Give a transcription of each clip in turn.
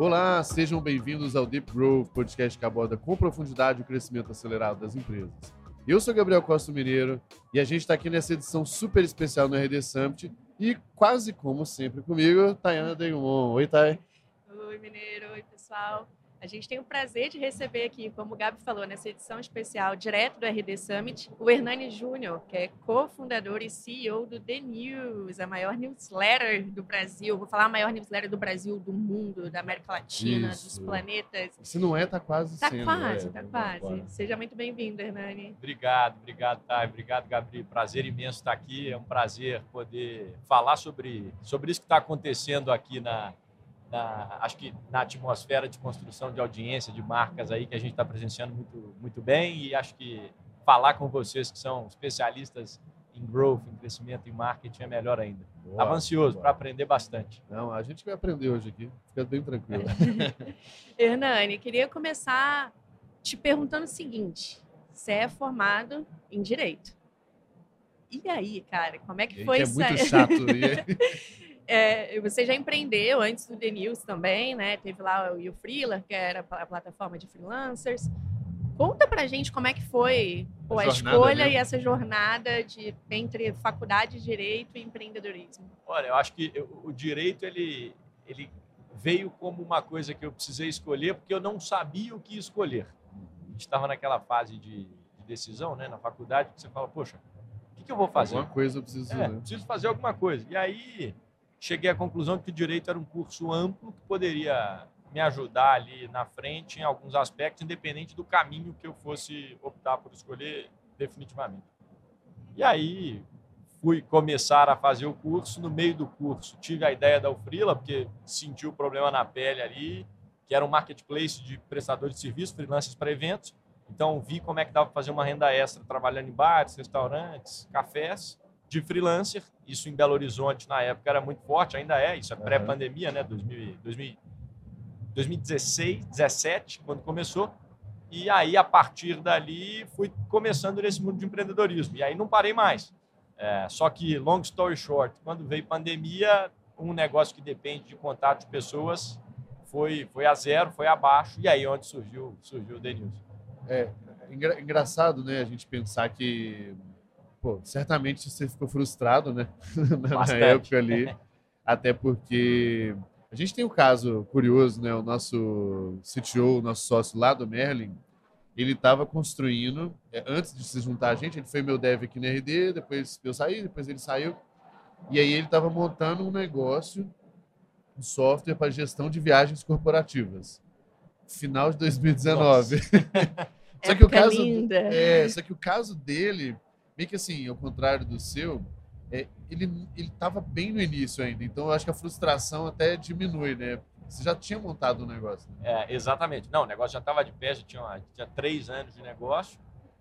Olá, sejam bem-vindos ao Deep Growth, podcast que aborda com profundidade o crescimento acelerado das empresas. Eu sou Gabriel Costa Mineiro e a gente está aqui nessa edição super especial no RD Summit e quase como sempre comigo, Tayana Degumon. Oi, Thay. Oi, Mineiro. Oi, pessoal. A gente tem o prazer de receber aqui, como o Gabi falou, nessa edição especial, direto do RD Summit, o Hernani Júnior, que é cofundador e CEO do The News, a maior newsletter do Brasil. Vou falar a maior newsletter do Brasil, do mundo, da América Latina, Isso. dos planetas. Se não é, tá quase Tá sendo. quase, é, tá quase. Seja muito bem-vindo, Hernani. Obrigado, obrigado, Thay. Obrigado, Gabriel. Prazer imenso estar aqui. É um prazer poder falar sobre, sobre isso que está acontecendo aqui na, na- acho que na atmosfera de construção de audiência, de marcas aí que a gente está presenciando muito, muito bem. E acho que falar com vocês que são especialistas em growth, em crescimento, em marketing é melhor ainda. Estava ansioso para aprender bastante. Não, a gente vai aprender hoje aqui. Fica bem tranquilo. Hernani, queria começar te perguntando o seguinte: você é formado em Direito. E aí, cara, como é que foi é isso muito aí? chato. E aí- É, você já empreendeu antes do The News também, né? Teve lá o You Freeler, que era a plataforma de freelancers. Conta pra gente como é que foi pô, A a, escolha mesmo. e essa jornada de, entre faculdade de Direito e empreendedorismo. Olha, eu acho que eu- o direito ele, ele veio como uma coisa que eu precisei escolher porque eu não sabia o que escolher. A gente estava naquela fase de, de decisão, né, na faculdade, que você fala, poxa, o que, que eu vou fazer? Alguma coisa eu preciso. É, né? preciso fazer alguma coisa. E aí cheguei à conclusão que o direito era um curso amplo que poderia me ajudar ali na frente em alguns aspectos, independente do caminho que eu fosse optar por escolher definitivamente. E aí fui começar a fazer o curso. No meio do curso tive a ideia da Ufrila, porque senti o problema na pele ali, que era um marketplace de prestadores de serviços, freelancers para eventos. Então vi como é que dava para fazer uma renda extra trabalhando em bares, restaurantes, cafés de freelancer. Isso em Belo Horizonte na época era muito forte, ainda é. Isso é pré-pandemia, né? 2000, 2000, 2016, 17, quando começou. E aí, a partir dali, fui começando nesse mundo de empreendedorismo. E aí não parei mais. É, só que, long story short, quando veio pandemia, um negócio que depende de contato de pessoas foi, foi a zero, foi abaixo. E aí onde surgiu, surgiu o The News. É engra- engraçado, né? A gente pensar que, pô, certamente você ficou frustrado, né? Na- Na época ali. Até porque a gente tem um caso curioso, né? O nosso CTO, o nosso sócio lá do Merlin, ele estava construindo, é, antes de se juntar a gente, ele foi meu dev aqui no RD, depois eu saí, depois ele saiu. E aí ele estava montando um negócio, um software para gestão de viagens corporativas. Final de 2019. Só que o caso, é, só que o caso dele, meio que assim, ao contrário do seu, é, ele estava bem no início ainda. Então eu acho que a frustração até diminui, né? Você já tinha montado um negócio. Né? É, exatamente. Não, o negócio já estava de pé, já tinha, uma- tinha três anos de negócio.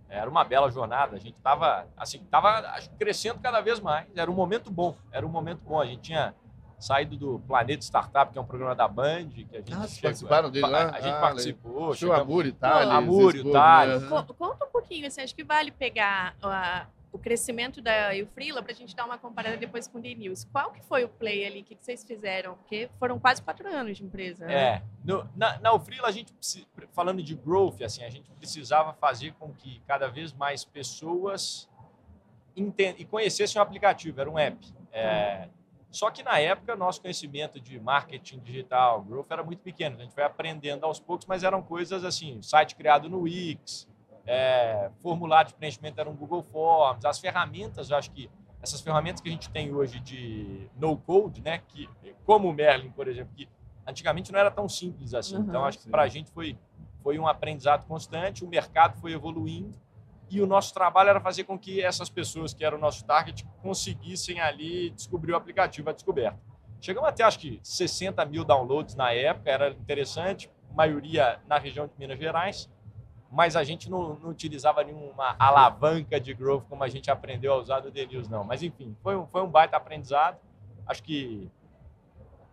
Era uma bela jornada. A gente estava assim, tava crescendo cada vez mais. Era um momento bom. Era um momento bom. A gente tinha saído do Planeta Startup, que é um programa da Band, que a gente Ah, chegou- participaram dele lá? A, a gente Ah, participou. Show Amor Itália. Amor Zesburgo, Itália. né? Co- Conta um pouquinho, assim, acho que vale pegar ah, o crescimento da Ufrila para a gente dar uma comparada depois com o The News. Qual que foi o play ali? O que, que vocês fizeram? Porque foram quase quatro anos de empresa. né? É, no, na, na Ufrila a gente, falando de growth, assim, a gente precisava fazer com que cada vez mais pessoas e conhecessem o aplicativo, era um app. É, só que na época nosso conhecimento de marketing digital, growth era muito pequeno, a gente foi aprendendo aos poucos, mas eram coisas assim, site criado no Wix, é, formulário de preenchimento era um Google Forms, as ferramentas, eu acho que essas ferramentas que a gente tem hoje de no code, né, que como o Merlin, por exemplo, que antigamente não era tão simples assim. Uhum, então acho que para a gente foi foi um aprendizado constante, o mercado foi evoluindo e o nosso trabalho era fazer com que essas pessoas que eram o nosso target conseguissem ali descobrir o aplicativo, a descoberta. Chegamos até acho que 60 mil downloads na época, era interessante, maioria na região de Minas Gerais mas a gente não, não utilizava nenhuma alavanca de growth como a gente aprendeu a usar do News, não. Mas, enfim, foi um, foi um baita aprendizado. Acho que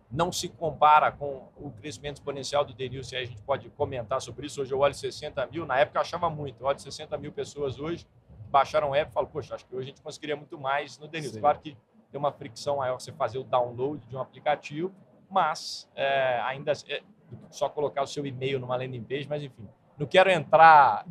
não se compara com o crescimento exponencial do se aí a gente pode comentar sobre isso. Hoje eu olho 60 mil, na época eu achava muito, eu olho 60 mil pessoas hoje, baixaram o app e falo, poxa, acho que hoje a gente conseguiria muito mais no News. Sim. Claro que tem uma fricção maior você fazer o download de um aplicativo, mas é, ainda é, só colocar o seu e-mail numa landing page, mas enfim. Não quero entrar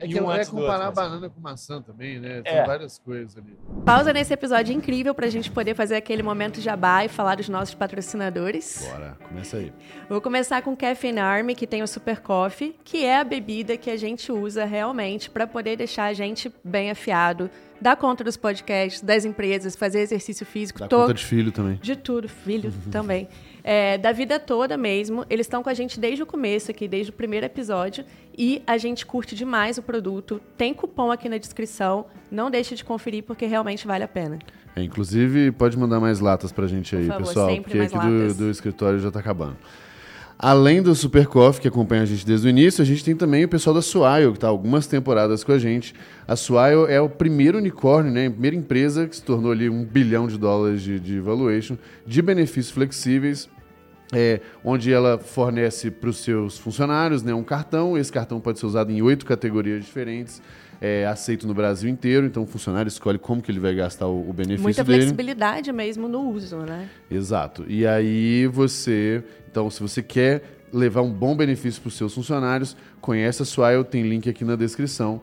É em que um é antes do comparar outro. mas- banana com maçã também, né? É. Tem várias coisas ali. Pausa nesse episódio incrível para a gente poder fazer aquele momento jabá e falar dos nossos patrocinadores. Bora, começa aí. Vou começar com o Caffeine Army, que tem o Super Coffee, que é a bebida que a gente usa realmente para poder deixar a gente bem afiado, dar conta dos podcasts, das empresas, fazer exercício físico, Dá to- conta de filho também. de tudo, filho também. É, da vida toda mesmo. Eles estão com a gente desde o começo aqui, desde o primeiro episódio. E a gente curte demais o produto. Tem cupom aqui na descrição. Não deixe de conferir, porque realmente vale a pena. É, inclusive, pode mandar mais latas pra gente aí, favor, pessoal, porque aqui do, do escritório já tá acabando. Além do Super Coffee, que acompanha a gente desde o início, a gente tem também o pessoal da Swile, que está algumas temporadas com a gente. A Swile é o primeiro unicórnio, né, a primeira empresa que se tornou ali um bilhão de dólares de, de valuation, de benefícios flexíveis, é, onde ela fornece para os seus funcionários né, um cartão. Esse cartão pode ser usado em oito categorias diferentes, é, aceito no Brasil inteiro. Então o funcionário escolhe como que ele vai gastar o, o benefício Muita dele. flexibilidade mesmo no uso, né? Exato. E aí você, então, se você quer levar um bom benefício para os seus funcionários, conhece a Swile, tem link aqui na descrição.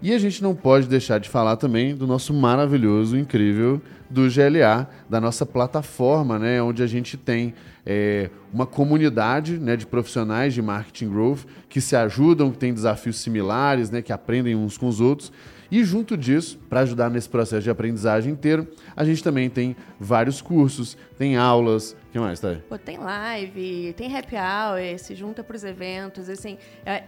E a gente não pode deixar de falar também do nosso maravilhoso, incrível do GLA, da nossa plataforma, né, onde a gente tem é, uma comunidade né, de profissionais de marketing growth que se ajudam, que têm desafios similares, né, que aprendem uns com os outros. E junto disso, para ajudar nesse processo de aprendizagem inteiro, a gente também tem vários cursos, tem aulas. O que mais, tá? Pô, tem live, tem happy hour, se junta para os eventos, assim.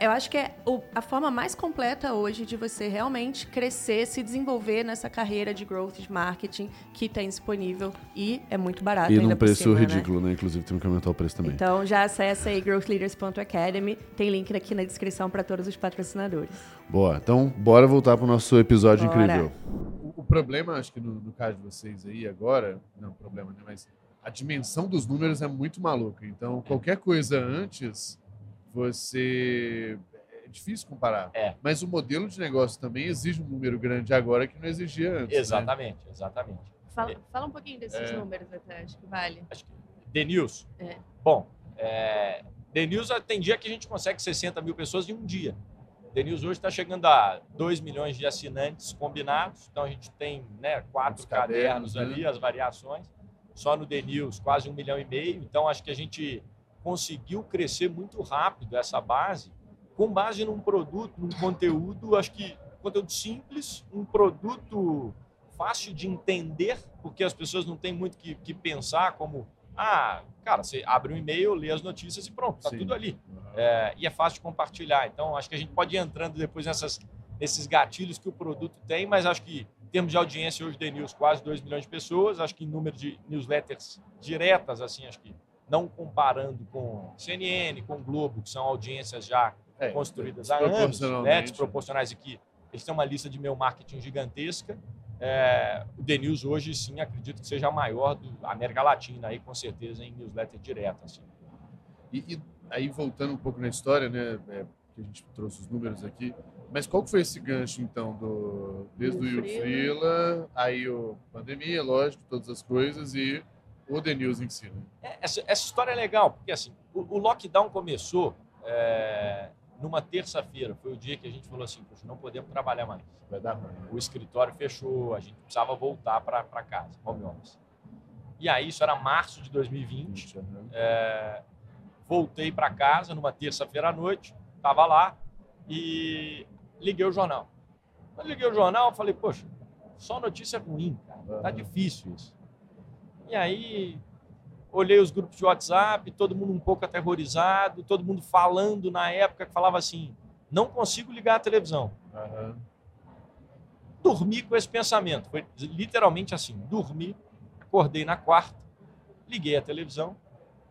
Eu acho que é o- a forma mais completa hoje de você realmente crescer, se desenvolver nessa carreira de growth de marketing que tem disponível e é muito barato E ainda num por preço cima, né? ridículo, né? Inclusive, temos que aumentar o preço também. Então já acessa aí growthleaders.academy, tem link aqui na descrição para todos os patrocinadores. Boa. Então, bora voltar pro nosso episódio Bora. incrível. O, o problema, acho que no, no caso de vocês aí agora, não problema, né? Mas a dimensão dos números é muito maluca. Então, qualquer coisa antes, você. É difícil comparar. É. Mas o modelo de negócio também exige um número grande agora que não exigia antes. né? Exatamente, exatamente. Fala, fala um pouquinho desses É. números até, acho que vale. Acho que The News. É. Bom, é, The News tem dia que a gente consegue 60 mil pessoas em um dia. The News hoje está chegando a 2 milhões de assinantes combinados. Então a gente tem né, quatro Os cadernos, cadernos ali, né? as variações. Só no The News, quase um milhão e meio. Então acho que a gente conseguiu crescer muito rápido essa base, com base num produto, num conteúdo, acho que conteúdo simples, um produto fácil de entender, porque as pessoas não têm muito que, que pensar como, ah, cara, você abre um e-mail, lê as notícias e pronto, tá Sim. tudo ali. Uhum. É, e é fácil de compartilhar. Então, acho que a gente pode ir entrando depois nessas, nesses gatilhos que o produto tem, mas acho que termos de audiência hoje The News quase 2 milhões de pessoas, acho que em número de newsletters diretas, assim, acho que não comparando com CNN, com Globo, que são audiências já É, construídas há anos, né, desproporcionais aqui. Eles têm uma lista de e-mail marketing gigantesca. É, o The News hoje, sim, acredito que seja a maior da América Latina, aí, com certeza, em newsletter direta. Assim. E, e aí, voltando um pouco na história, né? é, que a gente trouxe os números aqui. Mas qual que foi esse gancho, então, do, desde o Do Will Freela. Aí o pandemia, lógico, todas as coisas, e o The News em si, né? É, Essa, essa história é legal, porque assim, o, o lockdown começou é, numa terça-feira. Foi o dia que a gente falou assim, poxa, não podemos trabalhar mais. Vai dar ruim. O escritório fechou, a gente precisava voltar para casa, home office. E aí, isso era março de 2020. né? É, voltei para casa numa terça-feira à noite, estava lá e liguei o jornal. Quando liguei o jornal, falei, poxa, só notícia ruim, cara. Tá difícil isso. E aí, olhei os grupos de WhatsApp, todo mundo um pouco aterrorizado, todo mundo falando na época que falava assim: não consigo ligar a televisão. Aham. Dormi com esse pensamento. Foi literalmente assim: dormi, acordei na quarta, liguei a televisão,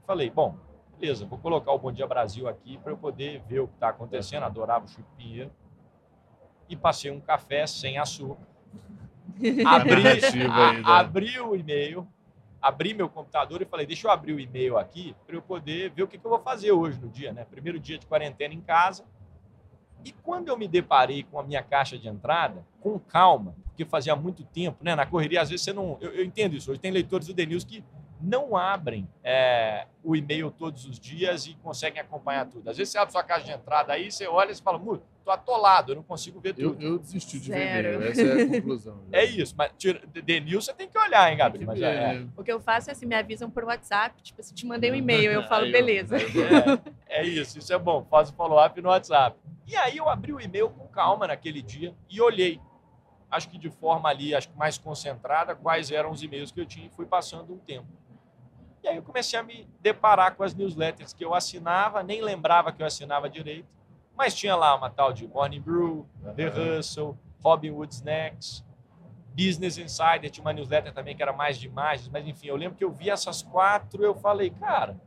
falei: bom, beleza, vou colocar o Bom Dia Brasil aqui para eu poder ver o que está acontecendo. Adorava o Chico Pinheiro. E passei um café sem açúcar. abri, a- abri o e-mail, abri meu computador e falei, deixa eu abrir o e-mail aqui para eu poder ver o que, que eu vou fazer hoje no dia, né? Primeiro dia de quarentena em casa. E quando eu me deparei com a minha caixa de entrada, com calma, porque fazia muito tempo, né? Na correria, às vezes você não. Eu, eu entendo isso. Hoje tem leitores do The News que não abrem é, o e-mail todos os dias e conseguem acompanhar tudo. Às vezes você abre sua caixa de entrada aí, você olha e fala, muito, tô atolado, eu não consigo ver tudo. Eu, eu desisti de Zero. ver e-mail, essa é a conclusão. É isso, mas News você tem que olhar, hein, Gabriel? Mas é, é, O que eu faço é assim, me avisam por WhatsApp, tipo, se te mandei um e-mail, eu falo, beleza. é, é isso, isso é bom. Faz o follow-up no WhatsApp. E aí eu abri o e-mail com calma naquele dia e olhei. Acho que de forma ali, acho que mais concentrada, quais eram os e-mails que eu tinha e fui passando um tempo. E aí eu comecei a me deparar com as newsletters que eu assinava, nem lembrava que eu assinava direito, mas tinha lá uma tal de Morning Brew, The Hustle, Robin Hood Snacks, Business Insider, tinha uma newsletter também que era mais de imagens, mas enfim, eu lembro que eu vi essas quatro eu falei, cara,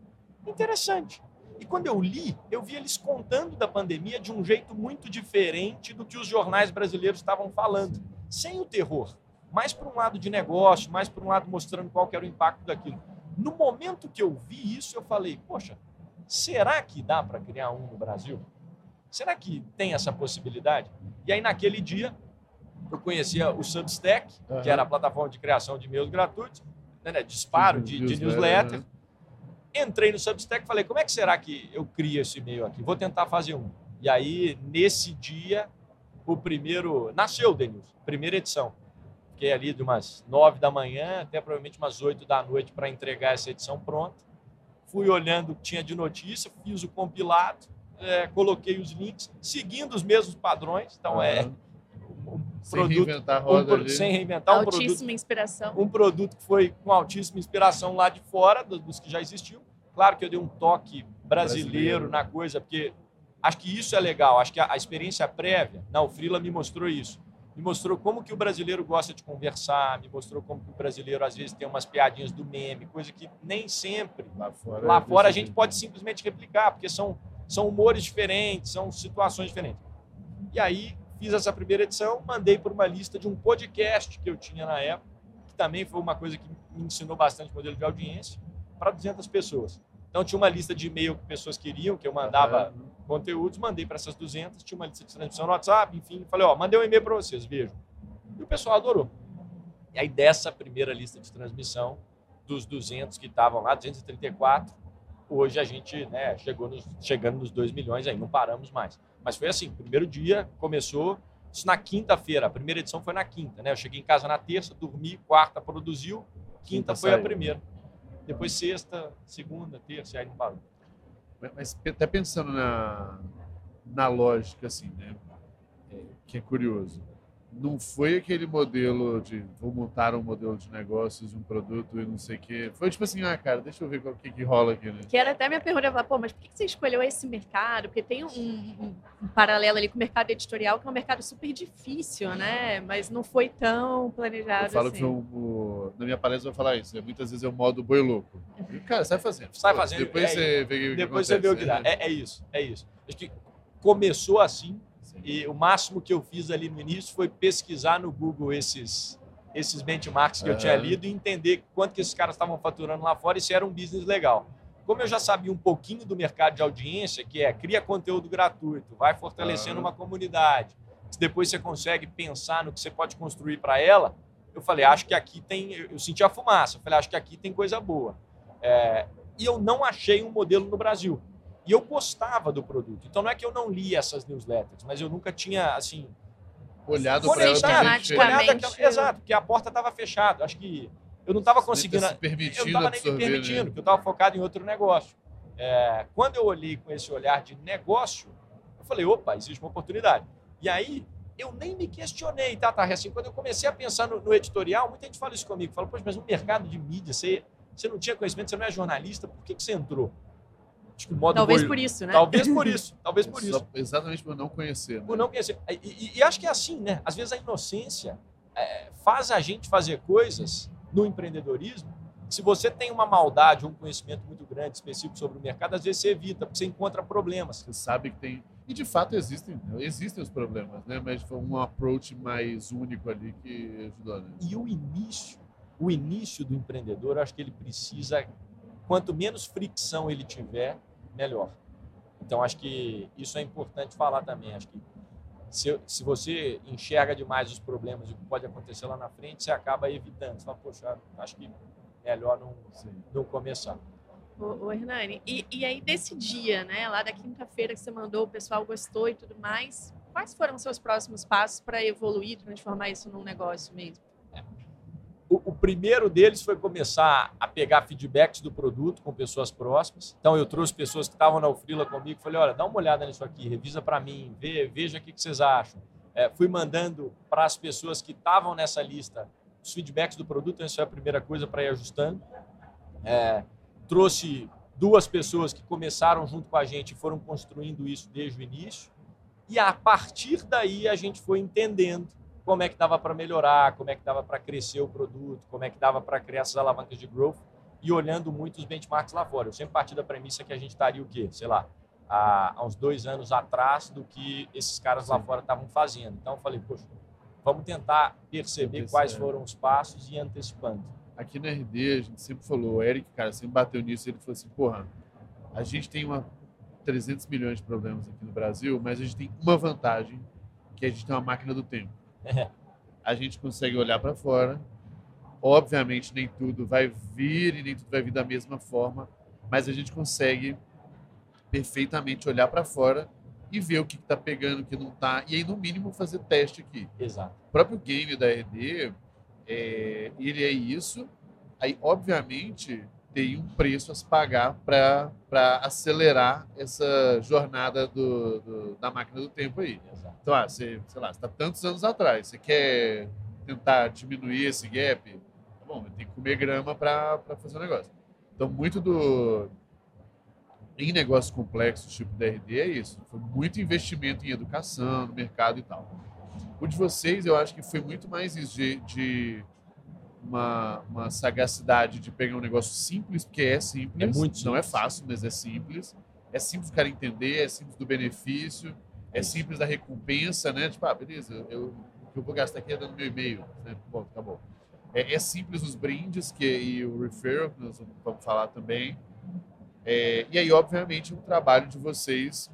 interessante. E quando eu li, eu vi eles contando da pandemia de um jeito muito diferente do que os jornais brasileiros estavam falando, sem o terror, mais por um lado de negócio, mais por um lado mostrando qual era o impacto daquilo. No momento que eu vi isso, eu falei, poxa, será que dá para criar um no Brasil? Será que tem essa possibilidade? E aí, naquele dia, eu conhecia o Substack, que era a plataforma de criação de e-mails gratuitos, né, né, disparo de, de newsletter. né? Entrei no Substack e falei, como é que será que eu crio esse e-mail aqui? Vou tentar fazer um. E aí, nesse dia, o primeiro... Nasceu News, primeira edição. Fiquei ali de umas nove da manhã até provavelmente umas oito da noite para entregar essa edição pronta. Fui olhando o que tinha de notícia, fiz o compilado, é, coloquei os links, seguindo os mesmos padrões. Então, é Aham. um Sem produto... reinventar a um roda pro- ali. sem reinventar um produto Altíssima inspiração. um produto que foi com altíssima inspiração lá de fora, do- dos que já existiam. Claro que eu dei um toque brasileiro, Brasileiro. na coisa, porque acho que isso é legal. Acho que a, a experiência prévia, na Frila me mostrou isso. Me mostrou como que o brasileiro gosta de conversar, me mostrou como que o brasileiro às vezes tem umas piadinhas do meme, coisa que nem sempre Lá fora, lá é fora a gente pode simplesmente replicar, porque são, são humores diferentes, são situações diferentes. E aí fiz essa primeira edição, mandei por uma lista de um podcast que eu tinha na época, que também foi uma coisa que me ensinou bastante modelo de audiência, para 200 pessoas. Então tinha uma lista de e-mail que pessoas queriam, que eu mandava Aham. Conteúdos, mandei para essas 200, tinha uma lista de transmissão no WhatsApp, enfim, falei, ó, mandei um e-mail para vocês, vejam. E o pessoal adorou. E aí dessa primeira lista de transmissão, dos 200 que estavam lá, 234, hoje a gente né, chegou nos, chegando nos 2 milhões aí, não paramos mais. Mas foi assim, primeiro dia começou, isso na quinta-feira, a primeira edição foi na quinta, né? Eu cheguei em casa na terça, dormi, quarta produziu, quinta, Quinta foi a saiu. primeira. Depois sexta, segunda, terça, e aí não parou. Mas- até pensando na, na lógica, assim, né? É, que é curioso. Não foi aquele modelo de vou montar um modelo de negócios, um produto e não sei o quê. Foi tipo assim, ah, cara, deixa eu ver o que, que rola aqui, né? Que era até minha pergunta, eu falava, pô, mas por que você escolheu esse mercado? Porque tem um, um- um paralelo ali com o mercado editorial, que é um mercado super difícil, né? Mas não foi tão planejado Eu falo assim. que foi um, o- na minha palestra eu vou falar isso. né? Muitas vezes é o modo boi louco. E, cara, sai fazendo. Sai fazendo, Depois é você vê o que Depois você vê o que dá. acontece, É, é isso, é isso. Acho que começou assim, Sim. E o máximo que eu fiz ali no início foi pesquisar no Google esses, esses benchmarks que eu tinha lido e entender quanto que esses caras estavam faturando lá fora e se era um business legal. Como eu já sabia um pouquinho do mercado de audiência, que é cria conteúdo gratuito, vai fortalecendo Aham. uma comunidade, depois você consegue pensar no que você pode construir para ela, eu falei, acho que aqui tem. Eu senti a fumaça, eu falei, acho que aqui tem coisa boa. É, e eu não achei um modelo no Brasil. E eu gostava do produto. Então não é que eu não li essas newsletters, mas eu nunca tinha, assim, Olhado para ela Sistematicamente. Exato, porque a porta estava fechada. Acho que eu não estava conseguindo. Se Eu permitindo não estava nem me absorver, permitindo, né? porque eu estava focado em outro negócio. É, quando eu olhei com esse olhar de negócio, eu falei, opa, existe uma oportunidade. E aí, eu nem me questionei, tá, tá? Assim, quando eu comecei a pensar no, no editorial, muita gente fala isso comigo. Fala, poxa, mas no mercado de mídia, você, você não tinha conhecimento, você não é jornalista, por que, que você entrou? Acho que o modo Talvez boi- por isso, né? Talvez por isso, talvez por isso. exatamente por não conhecer. né? Por não conhecer. E, e- e acho que é assim, né? Às vezes a inocência é, faz a gente fazer coisas no empreendedorismo. Se você tem uma maldade ou um conhecimento muito grande, específico sobre o mercado, às vezes você evita, porque você encontra problemas. Você sabe que tem. E de fato existem, existem os problemas, né? Mas foi um approach mais único ali que ajudou, né? E o início, o início do empreendedor, eu acho que ele precisa, quanto menos fricção ele tiver, melhor. Então, acho que isso é importante falar também. Acho que se, se você enxerga demais os problemas e o que pode acontecer lá na frente, você acaba evitando. Você fala, poxa, acho que é, melhor não, não começar. Ô, ô Hernani, e, e aí desse dia, né, lá da quinta-feira que você mandou, o pessoal gostou e tudo mais, quais foram os seus próximos passos para evoluir, transformar isso num negócio mesmo? O, o, primeiro deles foi começar a pegar feedbacks do produto com pessoas próximas. Então, eu trouxe pessoas que estavam na Ufrila comigo falei: olha, dá uma olhada nisso aqui, revisa para mim, vê, veja o que, que vocês acham. É, fui mandando para as pessoas que estavam nessa lista os feedbacks do produto, essa é a primeira coisa para ir ajustando. É, trouxe duas pessoas que começaram junto com a gente e foram construindo isso desde o início. E a partir daí a gente foi entendendo como é que dava para melhorar, como é que dava para crescer o produto, como é que dava para criar essas alavancas de growth e olhando muito os benchmarks lá fora. Eu sempre parti da premissa que a gente estaria o quê? Sei lá, há, uns dois anos atrás do que esses caras Sim. lá fora estavam fazendo. Então eu falei, poxa, vamos tentar perceber quais foram os passos e antecipando. Aqui na RD, a gente sempre falou, o Eric, cara, sempre bateu nisso, ele falou assim, porra, a gente tem uma 300 milhões de problemas aqui no Brasil, mas a gente tem uma vantagem, que a gente tem uma máquina do tempo. a gente consegue olhar para fora. Obviamente, nem tudo vai vir e nem tudo vai vir da mesma forma, mas a gente consegue perfeitamente olhar para fora e ver o que está pegando, o que não está, e aí, no mínimo, fazer teste aqui. Exato. O próprio game da RD, é, ele é isso. Aí, obviamente, tem um preço a se pagar para acelerar essa jornada do, do, da máquina do tempo aí. Exato. Então, ah, você, sei lá, está tantos anos atrás, você quer tentar diminuir esse gap, tá bom, tem que comer grama para fazer o negócio. Então, muito do. Em negócios complexos, tipo DRD, é isso. Foi muito investimento em educação, no mercado e tal. O de vocês, eu acho que foi muito mais de, de uma, uma sagacidade de pegar um negócio simples, porque é simples. É muito simples. Não é fácil, mas é simples. É simples o cara entender, é simples do benefício, é simples da recompensa, né? Tipo, ah, beleza, eu, o que eu vou gastar aqui é dando meu e-mail. Né? Bom, tá bom. É, é, simples os brindes que, e o referral, que nós vamos falar também. É, e aí, obviamente, um trabalho de vocês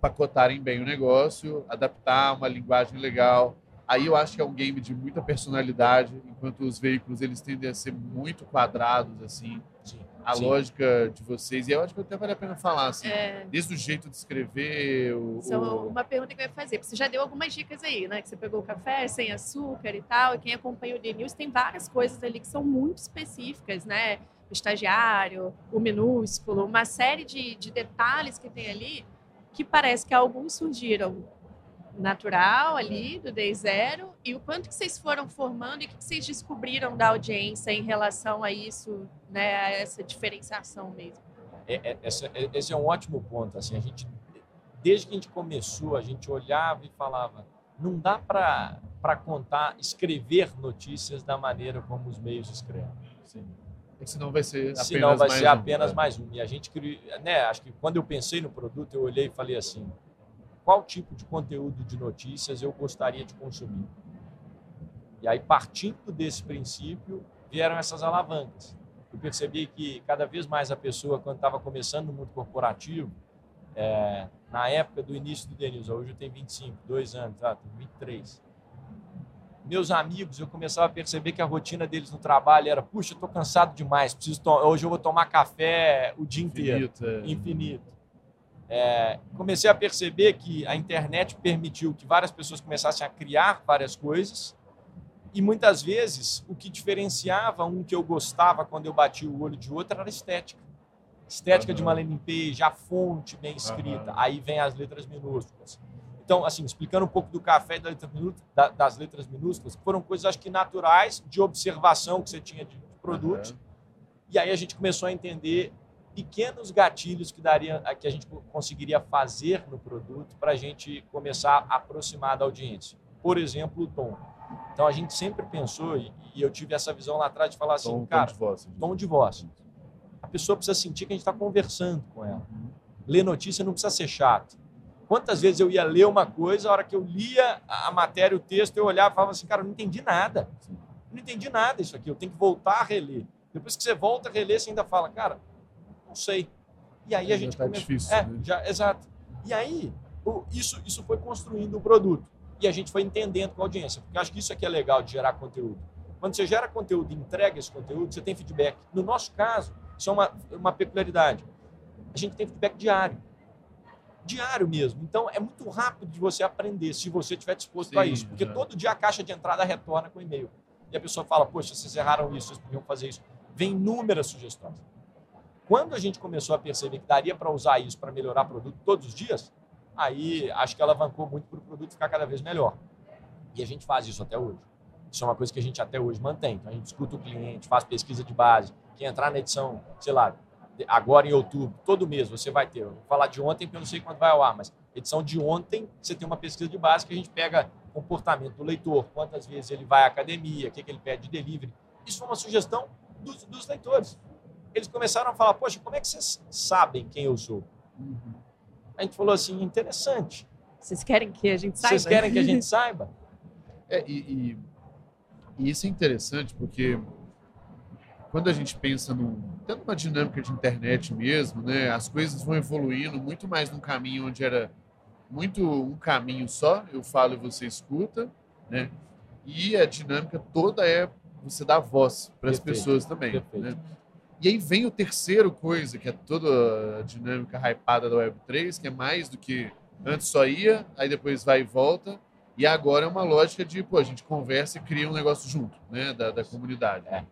pacotarem bem o negócio, adaptar uma linguagem legal, Aí eu acho que é um game de muita personalidade, enquanto os veículos eles tendem a ser muito quadrados assim. Sim. A Sim. lógica de vocês, e eu acho que até vale a pena falar, assim, é... desde o jeito de escrever. O, Só o... uma pergunta que eu ia fazer, porque você já deu algumas dicas aí, né? Que você pegou o café sem açúcar e tal, e quem acompanha o The News tem várias coisas ali que são muito específicas, né? O estagiário, o minúsculo, uma série de, de detalhes que tem ali que parece que alguns surgiram natural ali do Day Zero e o quanto que vocês foram formando e o que vocês descobriram da audiência em relação a isso, né, a essa diferenciação mesmo. É, é, esse, é, esse é um ótimo ponto. Assim, a gente, desde que a gente começou, a gente olhava e falava, não dá para contar, escrever notícias da maneira como os meios escrevem. Sim. Senão vai ser apenas Senão vai mais ser um, apenas né? mais um. E a gente, né, acho que quando eu pensei no produto, eu olhei e falei assim, qual tipo de conteúdo de notícias eu gostaria de consumir. E aí, partindo desse princípio, vieram essas alavancas. Eu percebi que cada vez mais a pessoa, quando estava começando no mundo corporativo, é, na época do início do Denils, hoje eu tenho 25, dois anos, ah, tenho 23. Meus amigos, eu começava a perceber que a rotina deles no trabalho era: puxa, estou cansado demais, preciso hoje eu vou tomar café o dia Infinito, inteiro. É. Infinito é, comecei a perceber que a internet permitiu que várias pessoas começassem a criar várias coisas e muitas vezes o que diferenciava um que eu gostava quando eu bati o olho de outro era a estética. Estética uhum. de uma landing page, a fonte bem escrita, uhum. aí vem as letras minúsculas. Então, assim, explicando um pouco do café e das letras minúsculas, foram coisas, acho que naturais, de observação que você tinha de produto. Uhum. E aí a gente começou a entender pequenos gatilhos que daria que a gente conseguiria fazer no produto para a gente começar a aproximar da audiência. Por exemplo, o tom. Então a gente sempre pensou e, eu tive essa visão lá atrás de falar assim, tom, cara, tom de voz. Tom de voz. A pessoa precisa sentir que a gente está conversando com ela. Ler notícia não precisa ser chato. Quantas vezes eu ia ler uma coisa, a hora que eu lia a matéria, o texto, eu olhava e falava assim, cara, eu não entendi nada. não entendi nada isso aqui, eu tenho que voltar a reler. Depois que você volta a reler, você ainda fala, cara, não sei. E aí a gente tá começa... difícil. É, né? já, exato. E aí o, isso, isso foi construindo o produto. E a gente foi entendendo com a audiência. Porque acho que isso aqui é legal de gerar conteúdo. Quando você gera conteúdo e entrega esse conteúdo, você tem feedback. No nosso caso, isso é uma, uma peculiaridade. A gente tem feedback diário. Diário mesmo. Então, é muito rápido de você aprender se você estiver disposto a isso. Porque é. todo dia a caixa de entrada retorna com e-mail. E a pessoa fala, poxa, vocês erraram isso, vocês podiam fazer isso. Vem inúmeras sugestões. Quando a gente começou a perceber que daria para usar isso para melhorar o produto todos os dias, aí acho que ela alancou muito para o produto ficar cada vez melhor. E a gente faz isso até hoje. Isso é uma coisa que a gente até hoje mantém. Então, a gente escuta o cliente, faz pesquisa de base. Quem entrar na edição, sei lá, agora em outubro, todo mês você vai ter. Eu vou falar de ontem, porque eu não sei quando vai ao ar, mas edição de ontem, você tem uma pesquisa de base que a gente pega comportamento do leitor, quantas vezes ele vai à academia, o que, que ele pede de delivery. Isso foi uma sugestão dos, dos leitores. Eles começaram a falar, poxa, como é que vocês sabem quem eu sou? A gente falou assim, interessante. Vocês querem que a gente saiba? Vocês querem que a gente saiba? É, e, e- e isso é interessante porque quando a gente pensa num, até numa dinâmica de internet mesmo, né, as coisas vão evoluindo muito mais num caminho onde era muito um caminho só, eu falo e você escuta, né? E a dinâmica toda é você dar voz para as pessoas também, perfeito. né? E aí vem o terceiro coisa, que é toda a dinâmica hypada da Web3, que é mais do que antes só ia, aí depois vai e volta, e agora é uma lógica de, pô, a gente conversa e cria um negócio junto, né, da, da comunidade. É.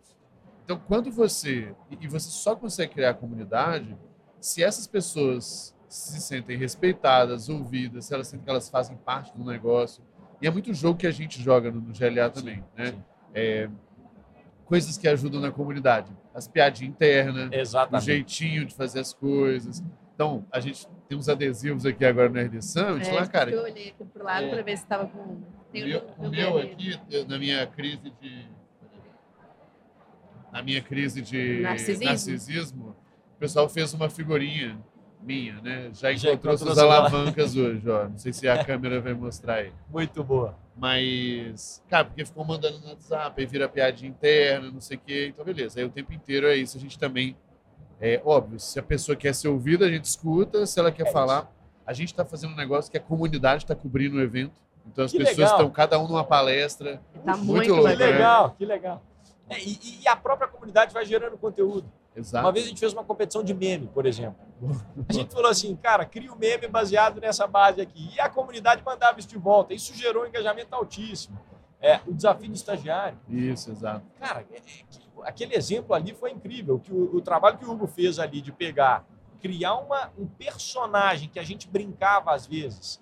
Então, quando você. E você só consegue criar a comunidade se essas pessoas se sentem respeitadas, ouvidas, se elas sentem que elas fazem parte do negócio. E é muito jogo que a gente joga no, no GLA também, né? Sim. É, coisas que ajudam na comunidade. As piadinhas internas, o Exatamente. jeitinho de fazer as coisas. Então, a gente tem uns adesivos aqui agora no RD Summit, É, lá, cara. Eu olhei aqui pro lado É. para ver se estava com. O Tem meu, o meu vermelho. aqui, na minha crise de. Na minha crise de Narcisismo? narcisismo, o pessoal fez uma figurinha minha, né? Já Já encontrou suas sua- alavancas hoje, ó. Não sei se a câmera vai mostrar aí. Muito boa. Mas, cara, porque ficou mandando no WhatsApp, aí vira piadinha interna, não sei o quê. Então, beleza. Aí o tempo inteiro é isso. A gente também. É óbvio, se a pessoa quer ser ouvida, a gente escuta. Se ela quer É falar, a gente está fazendo um negócio que a comunidade está cobrindo o evento. Então as Que pessoas legal. estão cada um numa palestra. Tá Muito muito, louco, Que né? legal, que legal. É, e, e a própria comunidade vai gerando conteúdo. Exato. Uma vez a gente fez uma competição de meme, por exemplo. A gente falou assim, cara, cria um meme baseado nessa base aqui. E a comunidade mandava isso de volta. Isso gerou um engajamento altíssimo. É, o desafio do estagiário. Isso, exato. Cara, é- é que- aquele exemplo ali foi incrível. Que o, o trabalho que o Hugo fez ali de pegar, criar uma, um personagem que a gente brincava às vezes.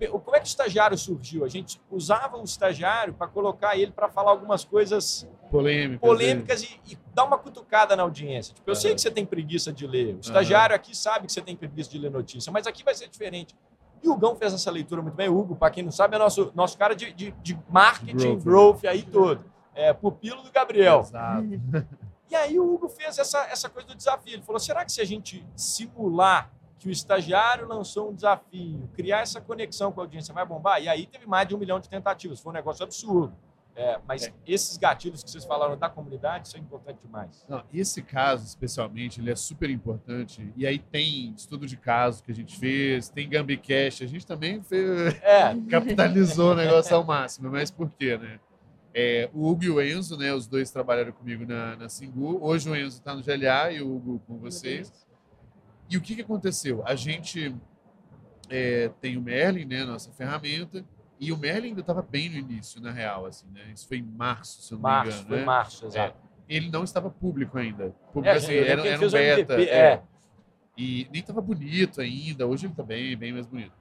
É, o- como é que o estagiário surgiu? A gente usava o estagiário para colocar ele para falar algumas coisas Polêmica. polêmicas e, e dar uma cutucada na audiência. Tipo, eu sei Aham. que você tem preguiça de ler. O estagiário aqui sabe que você tem preguiça de ler notícia, mas aqui vai ser diferente. E o Hugão fez essa leitura muito bem. O Hugo, para quem não sabe, é nosso, nosso cara de, de, de marketing, Growth, growth, né? aí todo. É, pupilo do Gabriel. Exato. E aí o Hugo fez essa, essa coisa do desafio. Ele falou: será que se a gente simular que o estagiário lançou um desafio, criar essa conexão com a audiência vai bombar? E aí teve mais de um milhão de tentativas. Foi um negócio absurdo. É, mas É. esses gatilhos que vocês falaram da comunidade, isso é importante demais. Não, esse caso, especialmente, ele é super importante. E aí tem estudo de caso que a gente fez, tem Gambicast. A gente também fez, É, capitalizou o negócio ao máximo. Mas por quê, né? É, o Hugo e o Enzo, né? Os dois trabalharam comigo na, na Singu. Hoje o Enzo está no GLA e o Hugo com vocês. E o que, que aconteceu? A gente é, tem o Merlin, né? Nossa ferramenta. E o Merlin ainda estava bem no início, na real, assim, né? Isso foi em março, se eu não me março, engano, foi né? março, exato. Ele não estava público ainda. Público, É, assim, era, era um beta. MVP, é. é. E nem estava bonito ainda. Hoje ele está bem, bem mais bonito.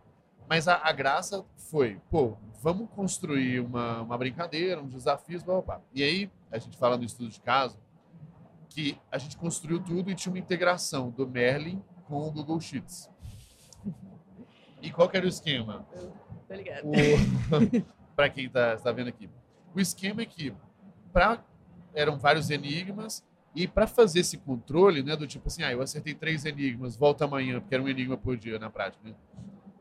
Mas a, a graça foi, pô, vamos construir uma, uma brincadeira, uns desafios, blá, blá, blá. E aí, a gente fala no estudo de caso, que a gente construiu tudo e tinha uma integração do Merlin com o Google Sheets. E qual que era o esquema? Tá ligado? Para quem está tá vendo aqui. O esquema é que pra, eram vários enigmas e para fazer esse controle, né, do tipo assim, ah, eu acertei três enigmas, volta amanhã, porque era um enigma por dia na prática, né?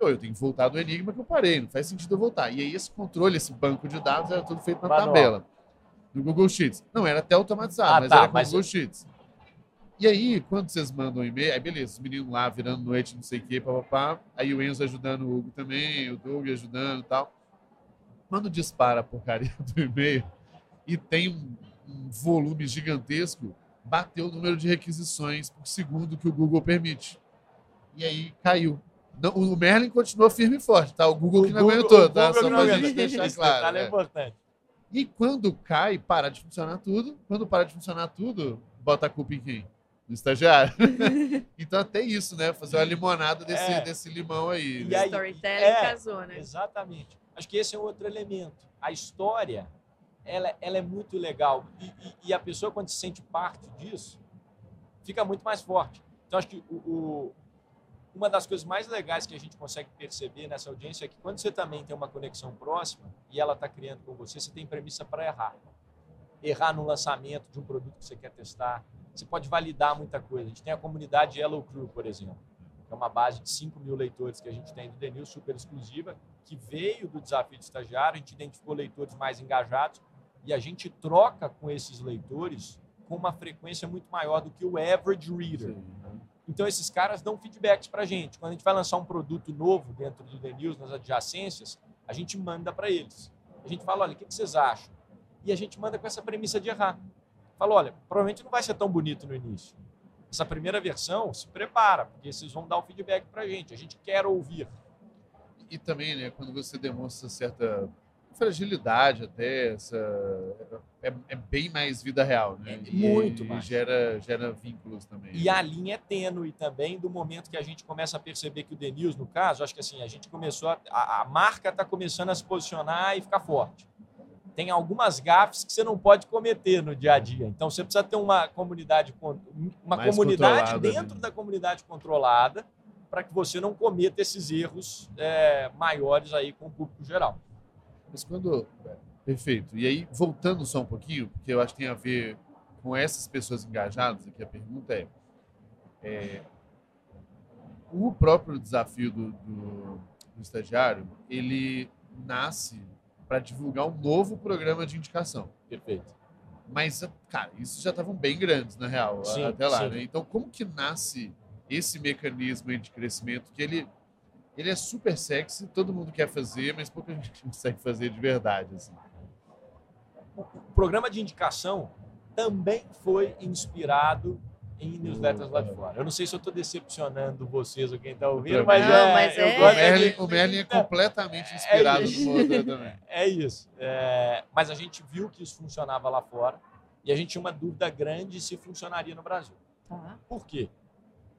Eu, eu tenho que voltar do enigma que eu parei, não faz sentido eu voltar. E aí esse controle, esse banco de dados era tudo feito na Manual. tabela, no Google Sheets. Não, era até automatizado, Ah, mas tá, era com o mas- Google Sheets. E aí, quando vocês mandam um e-mail, aí beleza, os meninos lá virando noite, não sei o quê, papapá. Aí o Enzo ajudando o Hugo também, o Doug ajudando e tal. Quando dispara a porcaria do e-mail, e tem um, um volume gigantesco, bateu o número de requisições por segundo que o Google permite. E aí caiu. Não, o Merlin continuou firme e forte, tá? O Google O que não Google- aguentou, tá? Google Só pra aguentou. gente deixar claro. detalhe é né? importante. E quando cai, para de funcionar tudo. Quando para de funcionar tudo, bota a culpa em quem? No estagiário. então até isso, né? Fazer uma limonada desse, É. desse limão aí. E né? aí- Storytelling é, casou, né? Exatamente. Acho que esse é um outro elemento. A história, ela, ela é muito legal. E, e- e a pessoa, quando se sente parte disso, fica muito mais forte. Então, acho que o- o- uma das coisas mais legais que a gente consegue perceber nessa audiência é que quando você também tem uma conexão próxima e ela está criando com você, você tem premissa para errar. Errar no lançamento de um produto que você quer testar. Você pode validar muita coisa. A gente tem a comunidade Yellow Crew, por exemplo que é uma base de 5 mil leitores que a gente tem do Denil, super exclusiva, que veio do desafio de estagiário, a gente identificou leitores mais engajados e a gente troca com esses leitores com uma frequência muito maior do que o average reader. Então, esses caras dão feedbacks para a gente. Quando a gente vai lançar um produto novo dentro do The News, nas adjacências, a gente manda para eles. A gente fala, olha, o que vocês acham? E a gente manda com essa premissa de errar. Fala, olha, provavelmente não vai ser tão bonito no início. Essa primeira versão, se prepara, porque vocês vão dar o feedback para a gente. A gente quer ouvir. E também, né, quando você demonstra certa fragilidade até, essa, é, é bem mais vida real, né? É muito e mais. gera, gera vínculos também. E a linha é tênue também do momento que a gente começa a perceber que o News, no caso, acho que assim, a gente começou, a, a marca está começando a se posicionar e ficar forte. Tem algumas gafes que você não pode cometer no dia a dia. Então você precisa ter uma comunidade, uma Mais comunidade dentro né? da comunidade controlada para que você não cometa esses erros é, maiores aí com o público geral. Mas quando. Perfeito. E aí, voltando só um pouquinho, porque eu acho que tem a ver com essas pessoas engajadas, aqui a pergunta é. é, o próprio desafio do, do, do estagiário, ele nasce para divulgar um novo programa de indicação. Perfeito. Mas, cara, isso já estavam bem grandes, na real, Sim, até lá. Né? Então, como que nasce esse mecanismo de crescimento que ele, ele é super sexy, todo mundo quer fazer, mas pouca gente consegue fazer de verdade. Assim. o programa de indicação também foi inspirado em newsletters lá de fora. Eu não sei se eu estou decepcionando vocês ou quem está ouvindo, mas, Não, é, mas é- O Merlin, de- o Merlin é É, completamente inspirado isso. no também. É isso. É, mas a gente viu que isso funcionava lá fora e a gente tinha uma dúvida grande se funcionaria no Brasil. Tá. Por quê?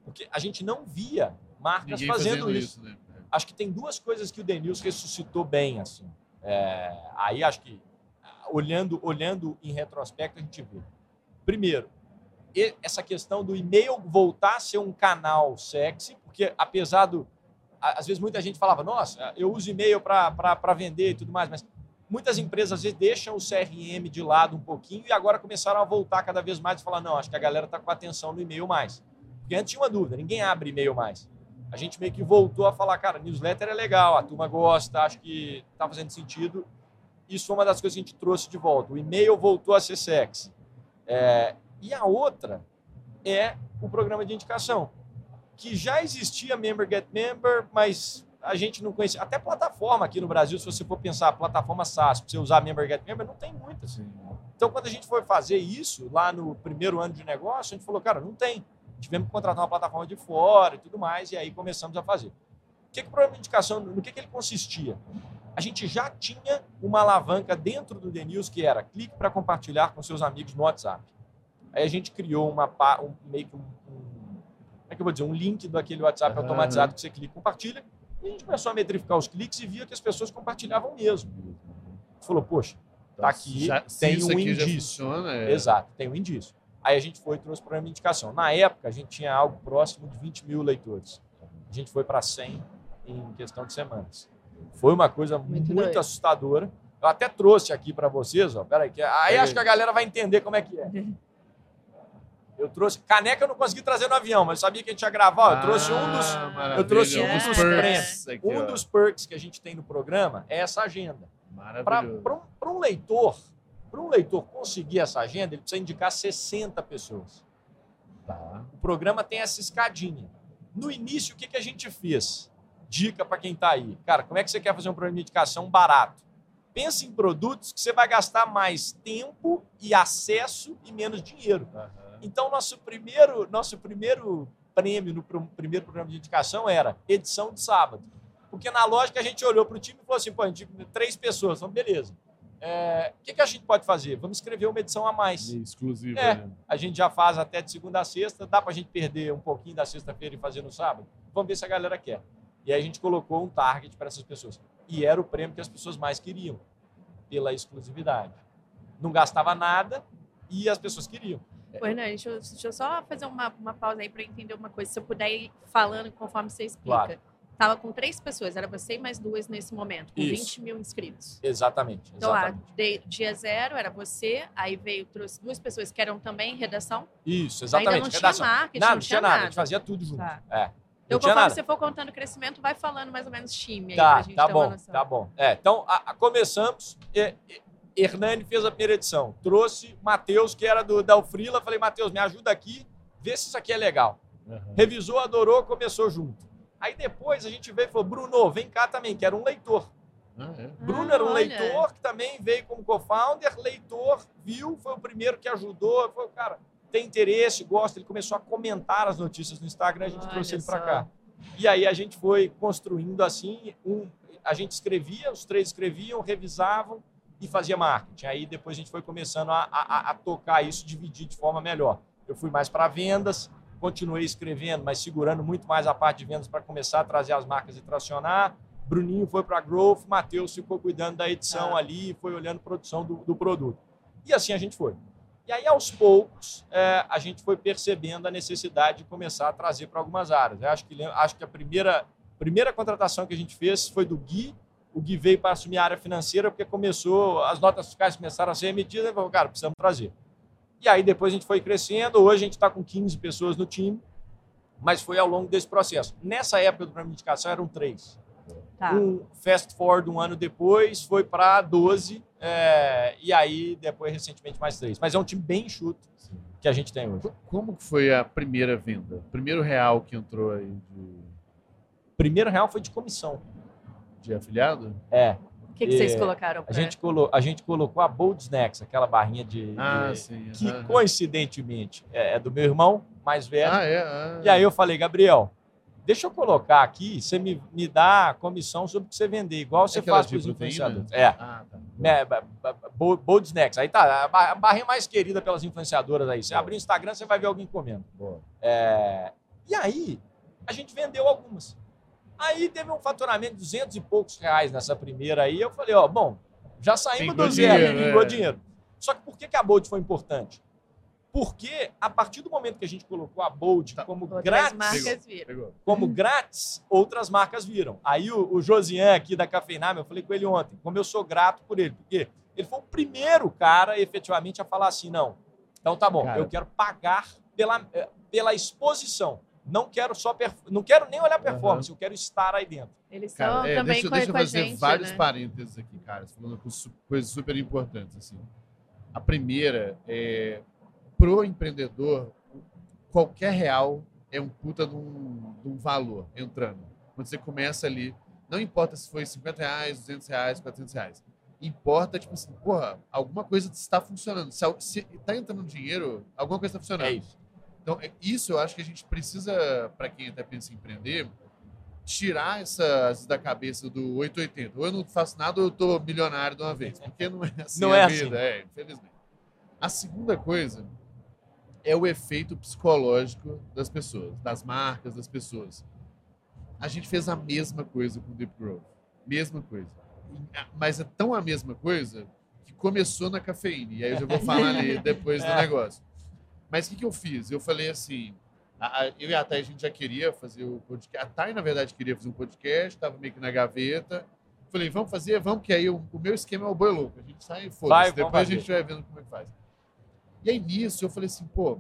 Porque a gente não via marcas fazendo, fazendo isso. isso, né? Acho que tem duas coisas que o News ressuscitou bem, assim. É, aí acho que, olhando, olhando em retrospecto, a gente vê. Primeiro, essa questão do e-mail voltar a ser um canal sexy, porque apesar do... Às vezes muita gente falava, nossa, eu uso e-mail para vender e tudo mais, mas muitas empresas às vezes deixam o CRM de lado um pouquinho e agora começaram a voltar cada vez mais e falar, não, acho que a galera está com atenção no e-mail mais. Porque antes tinha uma dúvida, ninguém abre e-mail mais a gente meio que voltou a falar, cara, newsletter é legal, a turma gosta, acho que está fazendo sentido. Isso foi uma das coisas que a gente trouxe de volta. O e-mail voltou a ser sexy. É, e a outra é o programa de indicação, que já existia Member Get Member, mas a gente não conhecia. Até plataforma aqui no Brasil, se você for pensar, plataforma SaaS, para você usar Member Get Member, não tem muitas. Então, quando a gente foi fazer isso, lá no primeiro ano de negócio, a gente falou, cara, não tem. Tivemos que contratar uma plataforma de fora e tudo mais, e aí começamos a fazer. O que, que o programa de indicação, no que, que ele consistia? A gente já tinha uma alavanca dentro do The News que era clique para compartilhar com seus amigos no WhatsApp. Aí a gente criou uma, um, meio que um, um- como é que eu vou dizer, um link daquele WhatsApp automatizado que você clica e compartilha, e a gente começou a metrificar os cliques e via que as pessoas compartilhavam mesmo. A gente falou, poxa, Tá aqui, Já- tem isso um aqui já indício. funciona, é- Exato, tem um indício. Aí a gente foi e trouxe o programa de indicação. Na época, a gente tinha algo próximo de 20 mil leitores. A gente foi para 100 em questão de semanas. Foi uma coisa muito, doido. assustadora. Eu até trouxe aqui para vocês, ó. Peraí, que aí acho que a galera vai entender como é que é. Eu trouxe. Caneca eu não consegui trazer no avião, mas eu sabia que a gente ia gravar. Eu trouxe um dos, Ah, eu trouxe um dos perks aqui, um dos perks que a gente tem no programa é essa agenda. Para um, um leitor, para um leitor conseguir essa agenda, ele precisa indicar 60 pessoas. Tá. O programa tem essa escadinha. No início, o que, que a gente fez? Dica para quem está aí. Cara, como é que você quer fazer um programa de indicação barato? Pense em produtos que você vai gastar mais tempo e acesso e menos dinheiro. Então, nosso primeiro, nosso primeiro prêmio no primeiro programa de indicação era edição de sábado. Porque na lógica a gente olhou para o time e falou assim: pô, a gente, três pessoas, então beleza. É, o que, que, a gente pode fazer? Vamos escrever uma edição a mais. Exclusiva. É, né? A gente já faz até de segunda a sexta, dá para a gente perder um pouquinho da sexta-feira e fazer no sábado? Vamos ver se a galera quer. E aí a gente colocou um target para essas pessoas. E era o prêmio que as pessoas mais queriam, pela exclusividade. Não gastava nada e as pessoas queriam. Ô, Hernan, deixa eu, deixa eu só fazer uma, uma pausa aí para entender uma coisa. Se eu puder ir falando conforme você explica. Claro. Tava com três pessoas, era você e mais duas nesse momento, com Isso. 20 mil inscritos. Exatamente. Então, lá, dia zero era você, aí veio, trouxe duas pessoas que eram também redação. Isso, exatamente. Ainda não redação. tinha marketing, nada, não tinha nada. nada. A gente fazia tudo junto. Tá. É. Então, conforme nada. você for contando o crescimento, vai falando mais ou menos time aí tá, pra gente tá bom, Tá bom, É, então, a, a, começamos. E, e, Hernani fez a primeira edição. Trouxe Matheus, que era do, da Ufrila. Falei, Matheus, me ajuda aqui, vê se isso aqui é legal. Uhum. Revisou, adorou, começou junto. Aí depois a gente veio e falou, Bruno, vem cá também, que era um leitor. É? Bruno ah, era um olha. leitor que também veio como co-founder, leitor, viu, foi o primeiro que ajudou, foi o cara, tem interesse, gosta, ele começou a comentar as notícias no Instagram, a gente olha trouxe ele para cá. E aí a gente foi construindo assim, um, a gente escrevia, os três escreviam, revisavam e fazia marketing. Aí depois a gente foi começando a, a, a tocar isso, dividir de forma melhor. Eu fui mais para vendas, continuei escrevendo, mas segurando muito mais a parte de vendas para começar a trazer as marcas e tracionar. Bruninho foi para Growth, Matheus ficou cuidando da edição ah. ali, foi olhando a produção do, do, produto. E assim a gente foi. E aí, aos poucos, é, a gente foi percebendo a necessidade de começar a trazer para algumas áreas. Eu acho que, acho que a primeira, primeira contratação que a gente fez foi do Gui. O Gui veio para assumir a área financeira porque começou, as notas fiscais começaram a ser emitidas e falou, cara, precisamos trazer. E aí depois a gente foi crescendo. Hoje a gente está com 15 pessoas no time, mas foi ao longo desse processo. Nessa época do programa de indicação eram três. Tá. Um fast forward um ano depois foi para 12, é, e aí depois recentemente mais três. Mas é um time bem enxuto que a gente tem hoje. Como foi a primeira venda? Primeiro real que entrou aí de. Primeiro real foi de comissão. De afiliado? É. O que, que vocês colocaram? Pra... A, gente colo... a gente colocou a Bold Snacks, aquela barrinha de. Ah, de... sim. Que coincidentemente é, é do meu irmão mais velho. Ah, é? Ah. E aí eu falei, Gabriel, deixa eu colocar aqui, você me, me dá a comissão sobre o que você vender, igual você faz para os influenciadores. É. Ah, tá. É, Bold Snacks. Aí tá, a barrinha mais querida pelas influenciadoras aí. Você abrir o Instagram, você vai ver alguém comendo. É... E aí, a gente vendeu algumas. Aí teve um faturamento de 200 e poucos reais nessa primeira aí. Eu falei, ó, bom, já saímos do zero, dinheiro, pingou é. dinheiro. Só que por que, que a Bold foi importante? Porque a partir do momento que a gente colocou a Bold tá. como outras grátis, marcas viram. como grátis, outras marcas viram. Aí o, o Josian aqui da Cafeiname, eu falei com ele ontem, como eu sou grato por ele, porque ele foi o primeiro cara efetivamente a falar assim, não, então tá bom, cara. eu quero pagar pela, eh, pela exposição. Não quero só não quero nem olhar performance, uhum. eu quero estar aí dentro. Eles são cara, é, também deixa, com, deixa eu fazer gente, vários né? parênteses aqui, cara, falando coisas super importantes assim. A primeira é pro empreendedor qualquer real é um puta de um, de um valor entrando. Quando você começa ali, não importa se foi 50 reais, 200 reais, 400 reais. Importa, tipo assim, porra, alguma coisa está funcionando. Se, se tá entrando dinheiro, alguma coisa está funcionando. É isso. Então, é, isso eu acho que a gente precisa, para quem até pensa em empreender, tirar essas da cabeça do 880. Ou eu não faço nada ou eu tô milionário de uma vez. Porque não é assim não a é vida, assim. é, infelizmente. A segunda coisa é o efeito psicológico das pessoas, das marcas, das pessoas. A gente fez a mesma coisa com o Deep Growth. Mesma coisa. Mas é tão a mesma coisa que começou na cafeína. E aí eu já vou falar ali depois do é. negócio. Mas o que, que eu fiz? Eu falei assim, a, a, eu e a Thay, a gente já queria fazer o podcast. A Thay, na verdade, queria fazer um podcast, estava meio que na gaveta. Falei, vamos fazer, vamos, que aí o, o meu esquema é o boi louco. A gente sai e foda Depois a gente vai vendo como é que faz. E aí, nisso, eu falei assim, pô,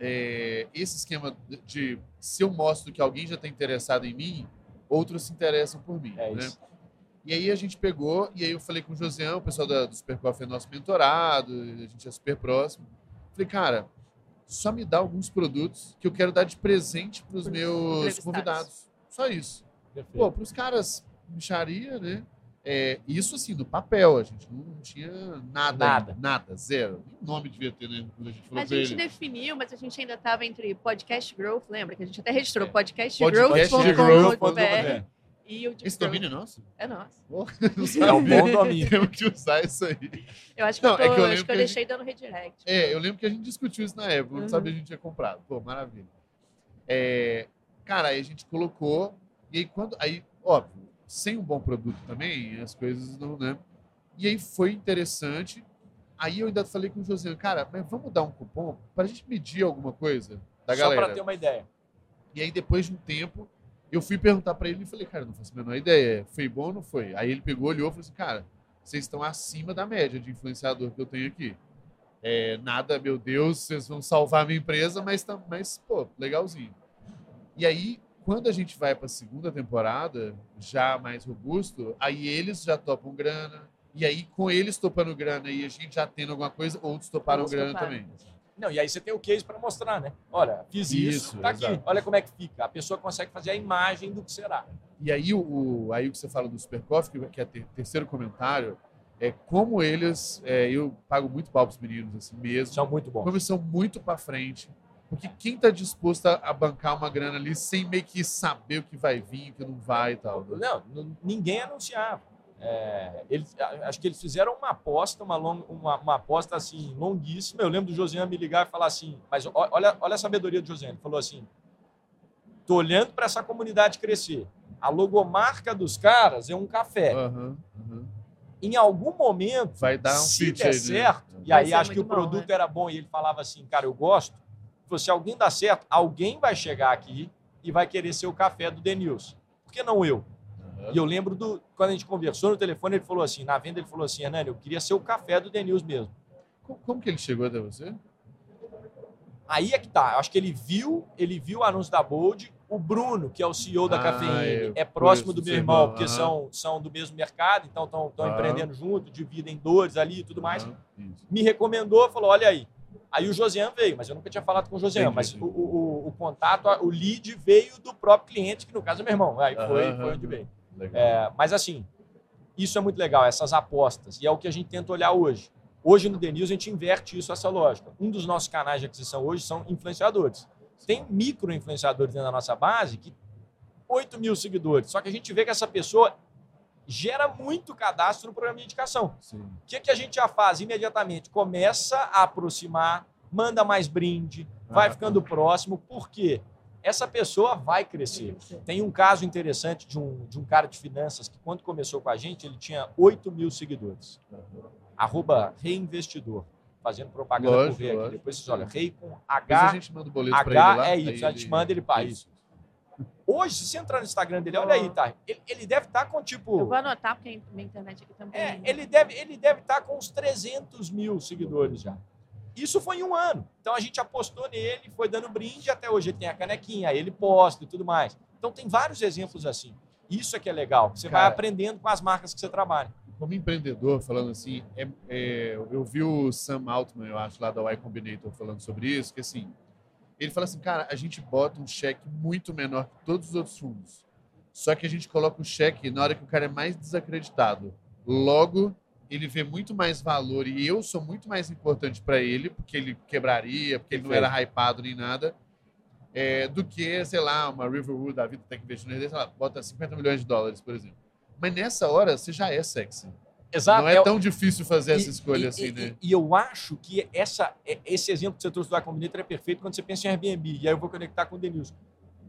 é, esse esquema de se eu mostro que alguém já está interessado em mim, outros se interessam por mim. É né? Isso. E aí a gente pegou, e aí eu falei com o Josião, o pessoal da, do Super Coffee é nosso mentorado, a gente é super próximo. Falei, cara, só me dá alguns produtos que eu quero dar de presente para os meus convidados. Só isso. Perfeito. Pô, para os caras, micharia, né? É, isso assim, no papel, a gente não tinha nada, Nada. nada, zero. Nem nome devia ter, né? Quando a gente falou A gente definiu, mas a gente ainda estava entre podcast growth, lembra? Que a gente até registrou É. podcastgrowth.com.br É. e o Esse domínio é nosso? é nosso. É um bom domínio. Temos que usar isso aí. Eu acho que, Não, eu, tô, é que eu acho lembro que eu que a deixei dando redirect. É, eu lembro que a gente discutiu isso na época, eu não Uhum. sabia que a gente tinha comprado. Pô, maravilha. É, cara, aí a gente colocou, e aí quando. Aí, óbvio, sem um bom produto também, as coisas não, né? E aí foi interessante. Aí eu ainda falei com o José, cara, mas vamos dar um cupom pra gente medir alguma coisa da Só galera. para ter uma ideia. E aí, depois de um tempo, eu fui perguntar pra ele e falei, cara, não faço a menor ideia. Foi bom ou não foi? Aí ele pegou, olhou e falou assim, cara, vocês estão acima da média de influenciador que eu tenho aqui. É, nada, meu Deus, vocês vão salvar a minha empresa, mas, tá, mas pô, legalzinho. E aí, quando a gente vai pra segunda temporada, já mais robusto, aí eles já topam grana. E aí, com eles topando grana e a gente já tendo alguma coisa, outros toparam Outros grana toparam. também. Não, e aí você tem o case para mostrar, né? Olha, fiz isso, Isso, tá aqui. exato. Olha como é que fica. A pessoa consegue fazer a imagem do que será. E aí o, aí o que você fala do Super Coffee, que é ter, terceiro comentário, é como eles, é, eu pago muito pau pros meninos assim mesmo, São muito bons. como eles são muito para frente. Porque quem tá disposto a, bancar uma grana ali sem meio que saber o que vai vir, o que não vai e tal. né? Não, ninguém anunciava. É, eles, acho que eles fizeram uma aposta, uma, long- uma, uma aposta assim longuíssima. Eu lembro do Josiane me ligar e falar assim, mas olha, olha a sabedoria do Josiane. Ele falou assim: tô olhando para essa comunidade crescer. A logomarca dos caras é um café. Aham, aham. Em algum momento, Vai dar um se der aí, né? certo, e Vai aí acho que o bom, produto né? era bom e ele falava assim, cara, eu gosto. Falou, se alguém dá certo, alguém vai chegar aqui e vai querer ser o café do Denilson. Por que não eu? E eu lembro do quando a gente conversou no telefone, ele falou assim, na venda ele falou assim, Hernani, eu queria ser o café do Denilson mesmo. Como, como que ele chegou até você? Aí é que tá. Eu acho que ele viu, ele viu o anúncio da Bold. O Bruno, que é o CEO da Ah, Cafeína, é próximo do meu irmão, irmão, porque são, são do mesmo mercado, então estão Aham. empreendendo junto, dividem dores ali e tudo mais. Isso. me recomendou, falou, olha aí. Aí o Josian veio, mas eu nunca tinha falado com o Josian, mas o, o, o contato, o lead veio do próprio cliente, que no caso é meu irmão. Aí foi, foi onde veio. É, mas assim, isso é muito legal, essas apostas, e é o que a gente tenta olhar hoje. Hoje no The News a gente inverte isso, essa lógica. Um dos nossos canais de aquisição hoje são influenciadores. Tem micro influenciadores dentro da nossa base que 8 mil seguidores. Só que a gente vê que essa pessoa gera muito cadastro no programa de indicação. Sim. O que, que a gente já faz imediatamente? Começa a aproximar, manda mais brinde, vai Ah, ficando próximo, porque essa pessoa vai crescer. Tem um caso interessante de um, de um cara de finanças que, quando começou com a gente, ele tinha 8 mil seguidores. Arroba reinvestidor. Fazendo propaganda Lógico, por rei aqui. Depois vocês olham, rei com Depois H. a gente manda o boleto pra ele H lá. é aí isso, a gente ele- manda ele para isso. Hoje, se você entrar no Instagram dele, olha aí, tá? Ele, ele deve estar com tipo. Eu vou anotar, porque a minha internet aqui também. É, ele deve ele deve estar com uns 300 mil seguidores já. Isso foi em um ano. Então a gente apostou nele, foi dando brinde, até hoje ele tem a canequinha, ele posta e tudo mais. Então tem vários exemplos assim. Isso é que é legal. Você vai Cara, aprendendo com as marcas que você trabalha. Como empreendedor, falando assim, é- é, eu vi o Sam Altman, eu acho, lá da Y Combinator, falando sobre isso, que assim, ele fala assim, cara, a gente bota um cheque muito menor que todos os outros fundos. Só que a gente coloca o cheque na hora que o cara é mais desacreditado. Logo, ele vê muito mais valor e eu sou muito mais importante para ele, porque ele quebraria, porque ele não era hypado nem nada, é, do que, sei lá, uma Riverwood da vida tem que investir no sei lá, bota 50 milhões de dólares, por exemplo. Mas nessa hora, você já é sexy. Exato. Não é tão difícil fazer essa E- escolha e- assim, e- né? E, eu acho que essa, é- esse exemplo que você trouxe do Acombinator é perfeito quando você pensa em Airbnb. E aí eu vou conectar com o Denilson.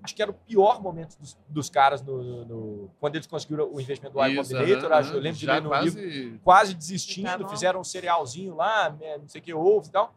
Acho que era o pior momento dos, dos caras no, no- quando eles conseguiram o investimento do Isso, Acombinator. aham, acho, eu lembro de ler no quase... livro. quase desistindo, fizeram um cerealzinho lá, né, não sei o que, ovo e tal.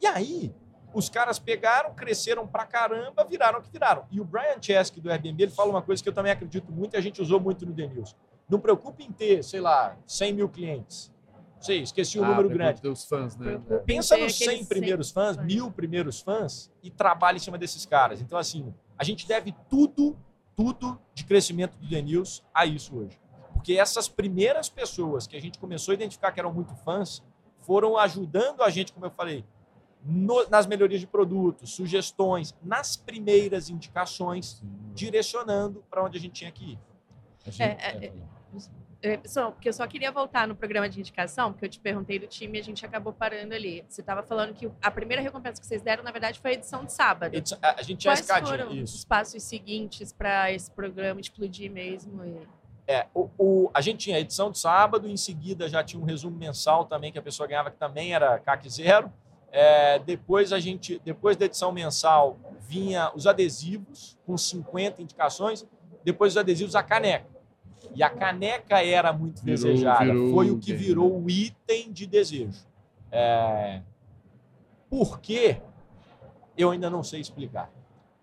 E aí, os caras pegaram, cresceram pra caramba, viraram o que viraram. E o Brian Chesky do Airbnb, ele fala uma coisa que eu também acredito muito e a gente usou muito no The News. Não preocupe em ter, sei lá, 100 mil clientes. Não sei, esqueci o Ah, número grande. ter os fãs, né? Pensa Tem nos 100 aqueles primeiros 100 fãs, fãs. mil primeiros fãs e trabalhe em cima desses caras. Então, assim, a gente deve tudo, tudo de crescimento do The News a isso hoje. Porque essas primeiras pessoas que a gente começou a identificar que eram muito fãs foram ajudando a gente, como eu falei, no- nas melhorias de produtos, sugestões, nas primeiras indicações, Sim. direcionando para onde a gente tinha que ir. A gente- É, é, É, só, porque eu só queria voltar no programa de indicação, porque eu te perguntei do time e a gente acabou parando ali. Você estava falando que a primeira recompensa que vocês deram, na verdade, foi a edição de sábado. A gente tinha Quais foram Isso. os passos seguintes para esse programa explodir mesmo? E... É, o, o- a gente tinha a edição de sábado, em seguida já tinha um resumo mensal também que a pessoa ganhava, que também era CAC zero. É, depois a gente, depois da edição mensal, vinha os adesivos com 50 indicações, depois os adesivos a caneca. E a caneca era muito Virou- desejada. virou Foi o que virou o item de desejo. É, por quê? Eu ainda não sei explicar.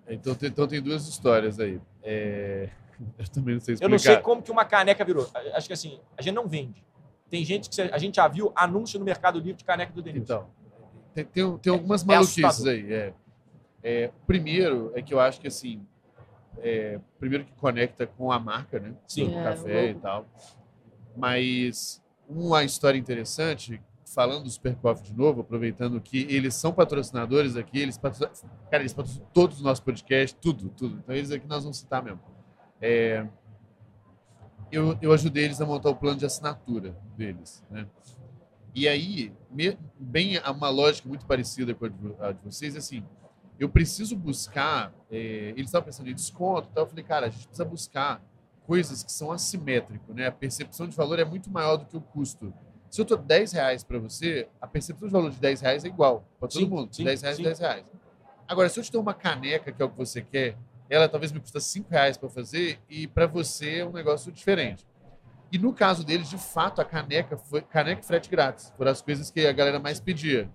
Então tem, então tem duas histórias aí. É, Eu também não sei explicar. Eu não sei como que uma caneca virou. Acho que assim, a gente não vende. Tem gente que a gente já viu anúncio no Mercado Livre de caneca do Denilson. Então, tem, tem, tem algumas é maluquices aí. É. É, primeiro é que eu acho que assim, é, primeiro que conecta com a marca, né? Sim. Do É, café o e tal. Mas uma história interessante, falando do Super Coffee de novo, aproveitando que eles são patrocinadores aqui, eles patrocinam, cara, eles patrocinam todos os nossos podcasts, tudo, tudo. Então eles aqui nós vamos citar mesmo. É, eu, eu ajudei eles a montar o plano de assinatura deles, né? E aí, me- bem a- uma lógica muito parecida com a de, a de vocês, assim, eu preciso buscar, é, eles estavam pensando em desconto, e tal, eu falei, cara, a gente precisa buscar coisas que são assimétricas, né? A percepção de valor é muito maior do que o custo. Se eu tô 10 reais para você, a percepção de valor de 10 reais é igual para todo Sim, mundo. sim, 10 reais, sim. 10 reais. Agora, se eu te dou uma caneca, que é o que você quer, ela talvez me custa 5 reais para fazer e para você é um negócio diferente. E no caso deles, de fato, a caneca foi caneca e frete grátis. Foram as coisas que a galera mais pedia.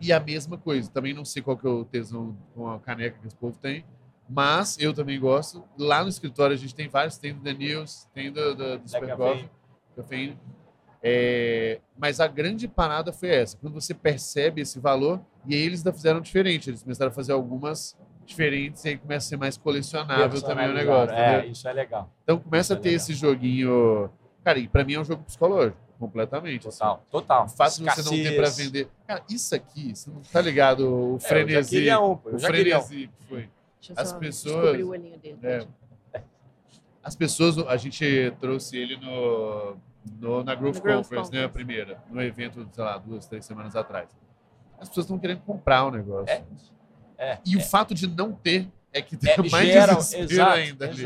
E a mesma coisa. Também não sei qual que é o tesão com a caneca que esse povo tem, mas eu também gosto. Lá no escritório a gente tem vários, tem do The News, tem do, do, do Super. Coffee, cafeína. É, mas a grande parada foi essa, quando você percebe esse valor, e aí eles ainda fizeram diferente, eles começaram a fazer algumas diferentes e aí começa a ser mais colecionável também o negócio. É, entendeu? isso é legal. Então começa a Isso é ter legal. esse joguinho. Cara, e pra mim é um jogo psicológico, completamente. assim. Total, total. O fato de você não ter pra Escassez. vender. Cara, isso aqui, você não tá ligado? O É, frenesi. queria um, o um. frenesi que foi. Deixa eu As só pessoas- o olhinho dele. É. As pessoas, a gente trouxe ele no, no- na Growth Growth Conference, né? A Conference. primeira, no evento, sei lá, duas, três semanas atrás. As pessoas estão querendo comprar o negócio. É, é, e o fato de não ter é que dá É, mais gera- desespero exato, ainda ali.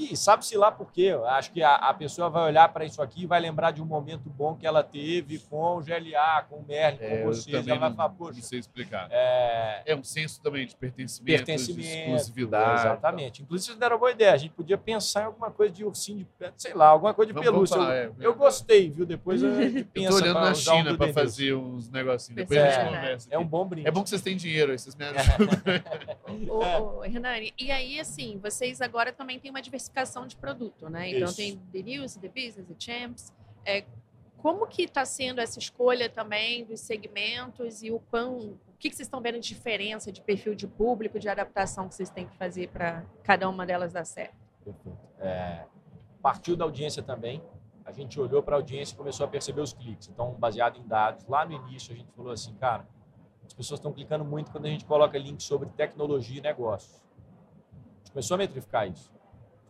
E sabe-se lá por quê? Eu acho que a, a pessoa vai olhar para isso aqui e vai lembrar de um momento bom que ela teve com o GLA, com o Merlin, É, com eu vocês. Ela vai não, falar, não poxa, sei explicar. é, É um senso também de pertencimento, de pertencimento. exclusividade. Exatamente. Inclusive, vocês deram uma boa ideia. A gente podia pensar em alguma coisa de ursinho de pé, sei lá, alguma coisa de Vamos- vamos pelúcia. falar, eu, é, eu é. gostei, viu? Depois a gente Eu pensa tô olhando pra na um China do para fazer uns negocinhos. Depois a gente É, conversa. É um aqui. bom brinde. É bom que vocês têm dinheiro aí, vocês me ajudam. Ô, ô, Hernani, e aí, assim, vocês agora também têm uma diversificação de produto, né? Então Isso. tem The News, The Business, The Champs. É, como que está sendo essa escolha também dos segmentos e o quão, o que, que vocês estão vendo de diferença de perfil de público, de adaptação que vocês têm que fazer para cada uma delas dar certo? Perfeito. É, partiu da audiência também. A gente olhou para a audiência e começou a perceber os cliques. Então, baseado em dados, lá no início a gente falou assim, cara, as pessoas estão clicando muito quando a gente coloca link sobre tecnologia e negócios. A gente começou a metrificar isso.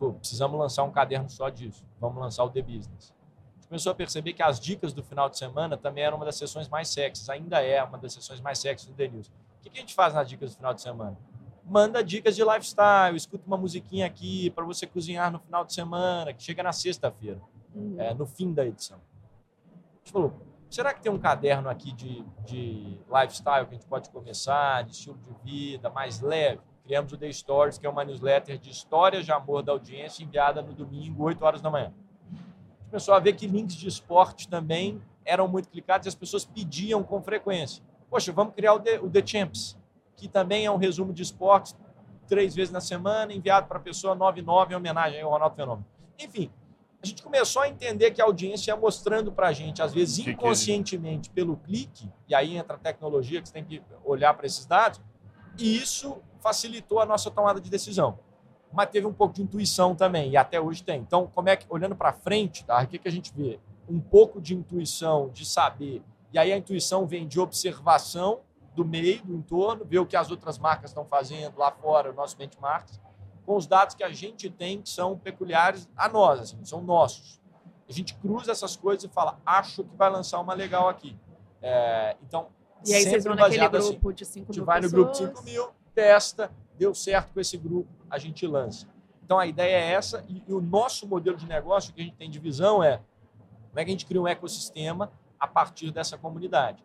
Pô, precisamos lançar um caderno só disso. Vamos lançar o The Business. A gente começou a perceber que as dicas do final de semana também eram uma das sessões mais sexys. Ainda é uma das sessões mais sexys do The News. O que a gente faz nas dicas do final de semana? manda dicas de lifestyle, escuta uma musiquinha aqui para você cozinhar no final de semana, que chega na sexta-feira, Uhum. é, no fim da edição. A gente falou, será que tem um caderno aqui de, de lifestyle que a gente pode começar, de estilo de vida, mais leve? Criamos o The Stories, que é uma newsletter de histórias de amor da audiência enviada no domingo, 8 horas da manhã. A gente começou a ver que links de esporte também eram muito clicados e as pessoas pediam com frequência. Poxa, vamos criar o The, o The Champs, que também é um resumo de esportes, três vezes na semana, enviado para a pessoa 99 em homenagem ao Ronaldo Fenômeno. Enfim, a gente começou a entender que a audiência ia mostrando para a gente, às vezes inconscientemente, pelo clique, e aí entra a tecnologia que você tem que olhar para esses dados, e isso facilitou a nossa tomada de decisão. Mas teve um pouco de intuição também, e até hoje tem. Então, como é que, olhando para frente, tá? o que, que a gente vê? Um pouco de intuição, de saber, e aí a intuição vem de observação do meio, do entorno, ver o que as outras marcas estão fazendo lá fora, o nosso benchmarks, com os dados que a gente tem que são peculiares a nós, assim, são nossos. A gente cruza essas coisas e fala, acho que vai lançar uma legal aqui. É, então, e aí vocês vão naquele assim. grupo assim, de 5 mil A gente vai no grupo de 5 mil, testa, deu certo com esse grupo, a gente lança. Então a ideia é essa e, e o nosso modelo de negócio que a gente tem de visão é como é que a gente cria um ecossistema a partir dessa comunidade.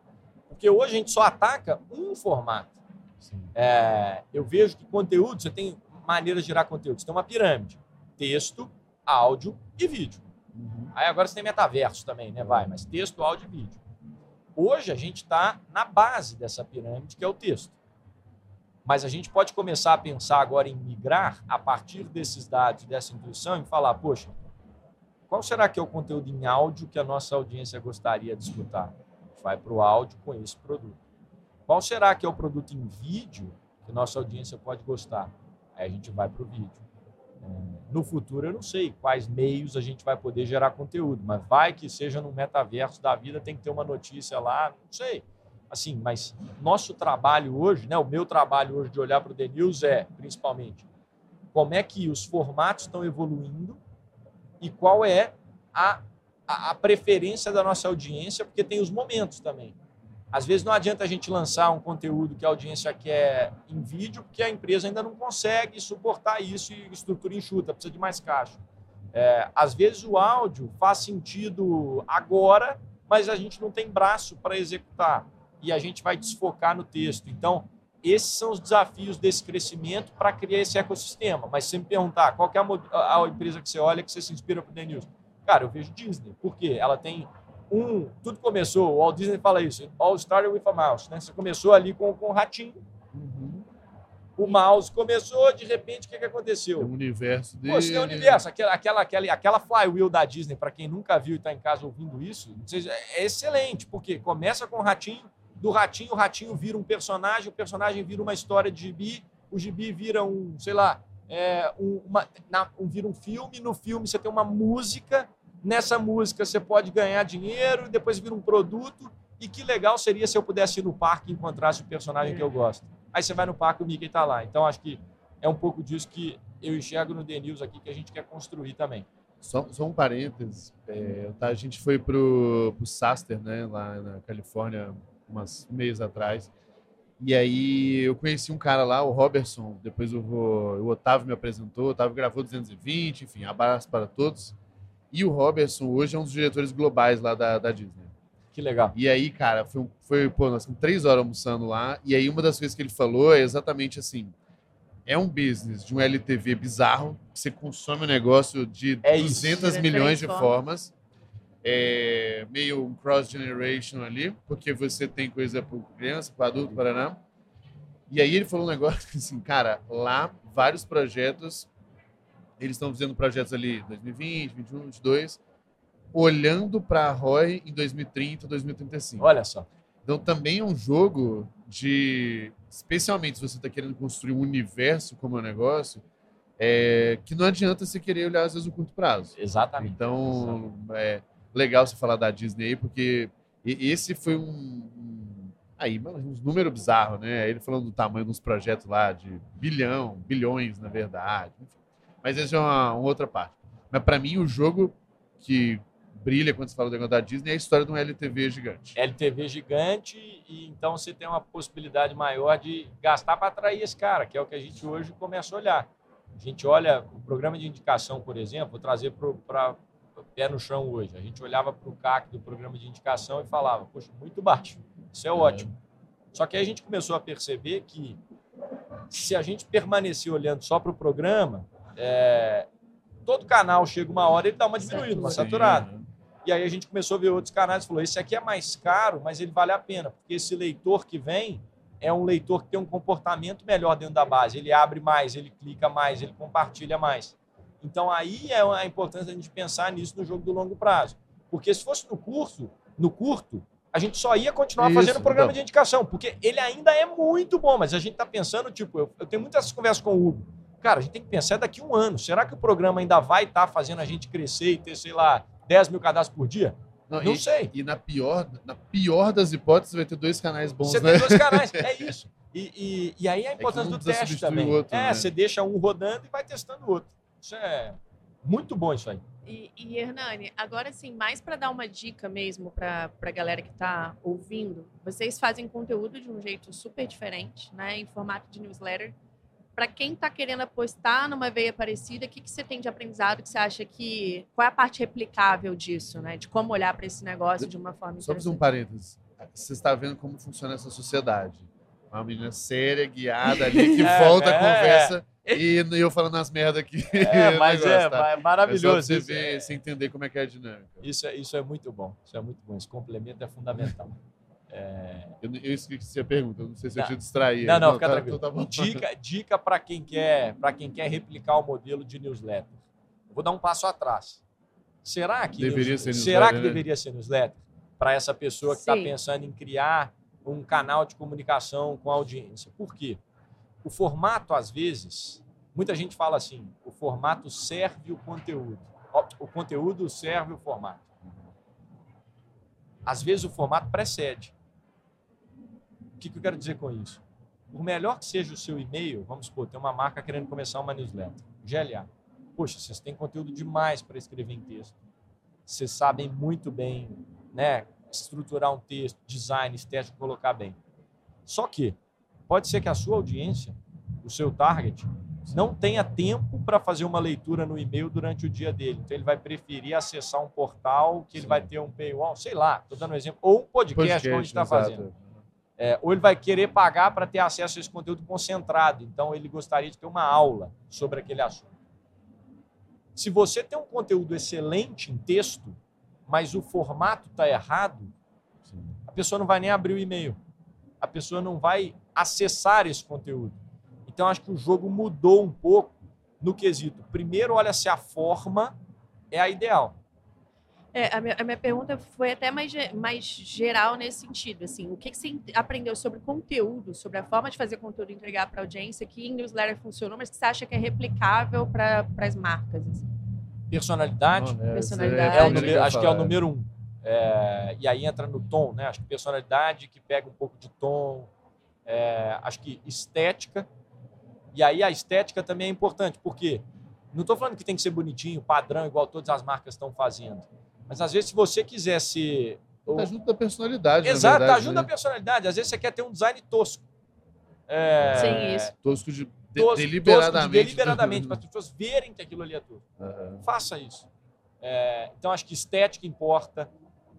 Porque hoje a gente só ataca um formato. É, eu vejo que conteúdo, você tem maneiras de gerar conteúdo. Você tem uma pirâmide: texto, áudio e vídeo. Uhum. Aí agora você tem metaverso também, né? Vai, mas texto, áudio e vídeo. Hoje a gente está na base dessa pirâmide, que é o texto. Mas a gente pode começar a pensar agora em migrar a partir desses dados, dessa intuição, e falar: poxa, qual será que é o conteúdo em áudio que a nossa audiência gostaria de escutar? Vai para o áudio com esse produto. Qual será que é o produto em vídeo que nossa audiência pode gostar? Aí a gente vai para o vídeo. É, no futuro, eu não sei quais meios a gente vai poder gerar conteúdo, mas vai que seja no metaverso da vida, tem que ter uma notícia lá, não sei. Assim, mas nosso trabalho hoje, né, o meu trabalho hoje de olhar para o The News é, principalmente, como é que os formatos estão evoluindo e qual é a, a, a preferência da nossa audiência, porque tem os momentos também. Às vezes não adianta a gente lançar um conteúdo que a audiência quer em vídeo, porque a empresa ainda não consegue suportar isso e estrutura enxuta, precisa de mais caixa. É, às vezes o áudio faz sentido agora, mas a gente não tem braço para executar e a gente vai desfocar no texto. Então, esses são os desafios desse crescimento para criar esse ecossistema. Mas se me perguntar qual é a, a, empresa que você olha que você se inspira para o The News, cara, eu vejo Disney. Por quê? Ela tem um. Tudo começou, o Walt Disney fala isso, All started with a mouse. Né? Você começou ali com, com o ratinho. Uhum. O mouse começou, de repente, o que, que aconteceu? O universo dele. Pô, você tem o universo, aquela, aquela, aquela, aquela flywheel da Disney, para quem nunca viu e está em casa ouvindo isso, é excelente, porque começa com o ratinho, do ratinho, o ratinho vira um personagem, o personagem vira uma história de gibi, o gibi vira um, sei lá, é, um, uma, na, um, vira um filme, no filme você tem uma música, nessa música você pode ganhar dinheiro, depois vira um produto, e que legal seria se eu pudesse ir no parque e encontrasse o personagem que eu gosto. Aí você vai no parque e o Mickey está lá. Então acho que é um pouco disso que eu enxergo no The News aqui que a gente quer construir também. Só, só um parênteses, é, tá, a gente foi pro, pro Saster, né, lá na Califórnia, umas meses atrás. E aí eu conheci um cara lá, o Robertson, depois o, o Otávio me apresentou, o Otávio gravou 220, enfim, abraço para todos. E o Robertson hoje é um dos diretores globais lá da, da Disney. Que legal. E aí, cara, foi, foi pô, nós ficamos três horas almoçando lá, e aí uma das coisas que ele falou é exatamente assim, é um business de um LTV bizarro, que você consome um negócio de é 200 isso. milhões de formas, é, meio um cross-generation ali, porque você tem coisa para criança, para adulto, para não. E aí ele falou um negócio assim, cara, lá vários projetos, eles estão fazendo projetos ali 2020, 2021, 2022, olhando para a ROI em 2030, 2035. Olha só. Então também é um jogo de, especialmente se você está querendo construir um universo como é um negócio, é, que não adianta você querer olhar às vezes o curto prazo. Exatamente. Então, Exatamente. É, legal você falar da Disney, porque esse foi um. Aí, um número bizarro, né? Ele falando do tamanho dos projetos lá, de bilhão, bilhões, na verdade. Mas essa é uma, uma outra parte. Mas para mim, o jogo que brilha quando você fala do negócio da Disney é a história de um LTV gigante. LTV gigante, e então você tem uma possibilidade maior de gastar para atrair esse cara, que é o que a gente hoje começa a olhar. A gente olha o programa de indicação, por exemplo, vou trazer para pé no chão hoje. A gente olhava para o CAC do programa de indicação e falava, poxa, muito baixo, isso é ótimo. Só que aí a gente começou a perceber que se a gente permanecer olhando só para o programa, é, todo canal chega uma hora e ele dá uma diminuída, uma saturada. E aí a gente começou a ver outros canais e falou, esse aqui é mais caro, mas ele vale a pena, porque esse leitor que vem é um leitor que tem um comportamento melhor dentro da base. Ele abre mais, ele clica mais, ele compartilha mais. Então aí é a importância da gente pensar nisso no jogo do longo prazo. Porque se fosse no curso, no curto, a gente só ia continuar Isso, fazendo o programa então. de indicação, porque ele ainda é muito bom, mas a gente está pensando, tipo, eu, eu, tenho muitas conversas com o Hugo. Cara, a gente tem que pensar daqui a um ano. Será que o programa ainda vai estar tá fazendo a gente crescer e ter, sei lá, 10 mil cadastros por dia? Não, Não e, sei. E na pior, na pior das hipóteses, vai ter dois canais bons, Você né? tem dois canais, é isso. E, e, e aí a é importância é do teste também. Outro, é, né? você deixa um rodando e vai testando o outro. Isso é muito bom isso aí. E, e Hernani, agora sim, mais para dar uma dica mesmo para a galera que está ouvindo, vocês fazem conteúdo de um jeito super diferente, né, em formato de newsletter. Para quem está querendo apostar numa veia parecida, o que, que você tem de aprendizado que você acha que. Qual é a parte replicável disso, né? De como olhar para esse negócio de uma forma Só fazer um parênteses. Você está vendo como funciona essa sociedade. Uma menina séria, guiada ali, que é, volta é, a conversa e eu falando as merdas aqui. É, mas negócio, é, tá? é maravilhoso. É você ver, você entender como é que é a dinâmica. Isso é, isso é muito bom. Isso é muito bom. Esse complemento é fundamental. É... Eu, eu esqueci a pergunta, eu não sei se não. eu te distraí. Não, não, fica tá, tranquilo. Tá dica dica para quem, quer, quem quer replicar o modelo de newsletter. vou dar um passo atrás. Será que, deveria news... ser será que né? deveria ser newsletter? Para essa pessoa que está pensando em criar um canal de comunicação com a audiência. Por quê? O formato, às vezes, muita gente fala assim: o formato serve o conteúdo. O conteúdo serve o formato. Às vezes o formato precede. O que, que eu quero dizer com isso? Por melhor que seja o seu e-mail, vamos supor, tem uma marca querendo começar uma newsletter, GLA. Poxa, vocês têm conteúdo demais para escrever em texto. Vocês sabem muito bem, né, estruturar um texto, design, estético, colocar bem. Só que pode ser que a sua audiência, o seu target, não tenha tempo para fazer uma leitura no e-mail durante o dia dele. Então ele vai preferir acessar um portal que ele Sim. vai ter um paywall, sei lá, estou dando um exemplo, ou um podcast, podcast como a gente está fazendo. É, ou ele vai querer pagar para ter acesso a esse conteúdo concentrado. Então, ele gostaria de ter uma aula sobre aquele assunto. Se você tem um conteúdo excelente em texto, mas o formato está errado, a pessoa não vai nem abrir o e-mail. A pessoa não vai acessar esse conteúdo. Então, acho que o jogo mudou um pouco no quesito. Primeiro, olha se a forma é a ideal. É, a, minha, a minha pergunta foi até mais, mais geral nesse sentido. Assim, o que, que você aprendeu sobre conteúdo, sobre a forma de fazer conteúdo entregar para a audiência que em newsletter funcionou, mas que você acha que é replicável para as marcas? Assim? Personalidade. Não, né? Personalidade. É o número, acho que é o número um. É, e aí entra no tom, né? Acho que personalidade que pega um pouco de tom. É, acho que estética. E aí a estética também é importante, porque não estou falando que tem que ser bonitinho, padrão, igual todas as marcas estão fazendo. Mas às vezes, se você quiser ser. Tá junto da personalidade. Exato, verdade, tá junto né? da personalidade. Às vezes você quer ter um design tosco. É... Sim, isso. Tosco de tosco, deliberadamente. Tosco de deliberadamente, para as pessoas verem que aquilo ali é tosco. Uhum. Faça isso. É, então, acho que estética importa,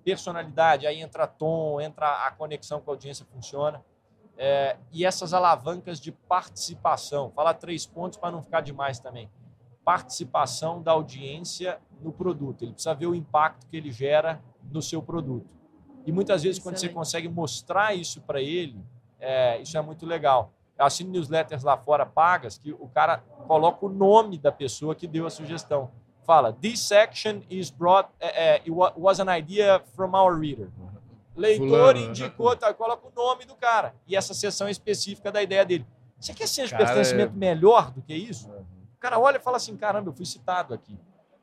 personalidade, aí entra tom, entra a conexão com a audiência funciona. É, e essas alavancas de participação. Falar três pontos para não ficar demais também. Participação da audiência no produto, ele precisa ver o impacto que ele gera no seu produto. E muitas vezes, Excelente. quando você consegue mostrar isso para ele, é, isso é muito legal. Eu assino newsletters lá fora pagas que o cara coloca o nome da pessoa que deu a sugestão. Fala, this section is brought, uh, uh, was an idea from our reader. Leitor Fulano, né? indicou, tá, coloca o nome do cara. E essa seção é específica da ideia dele. Você quer ser um pertencimento é... melhor do que isso? O cara olha e fala assim, caramba, eu fui citado aqui.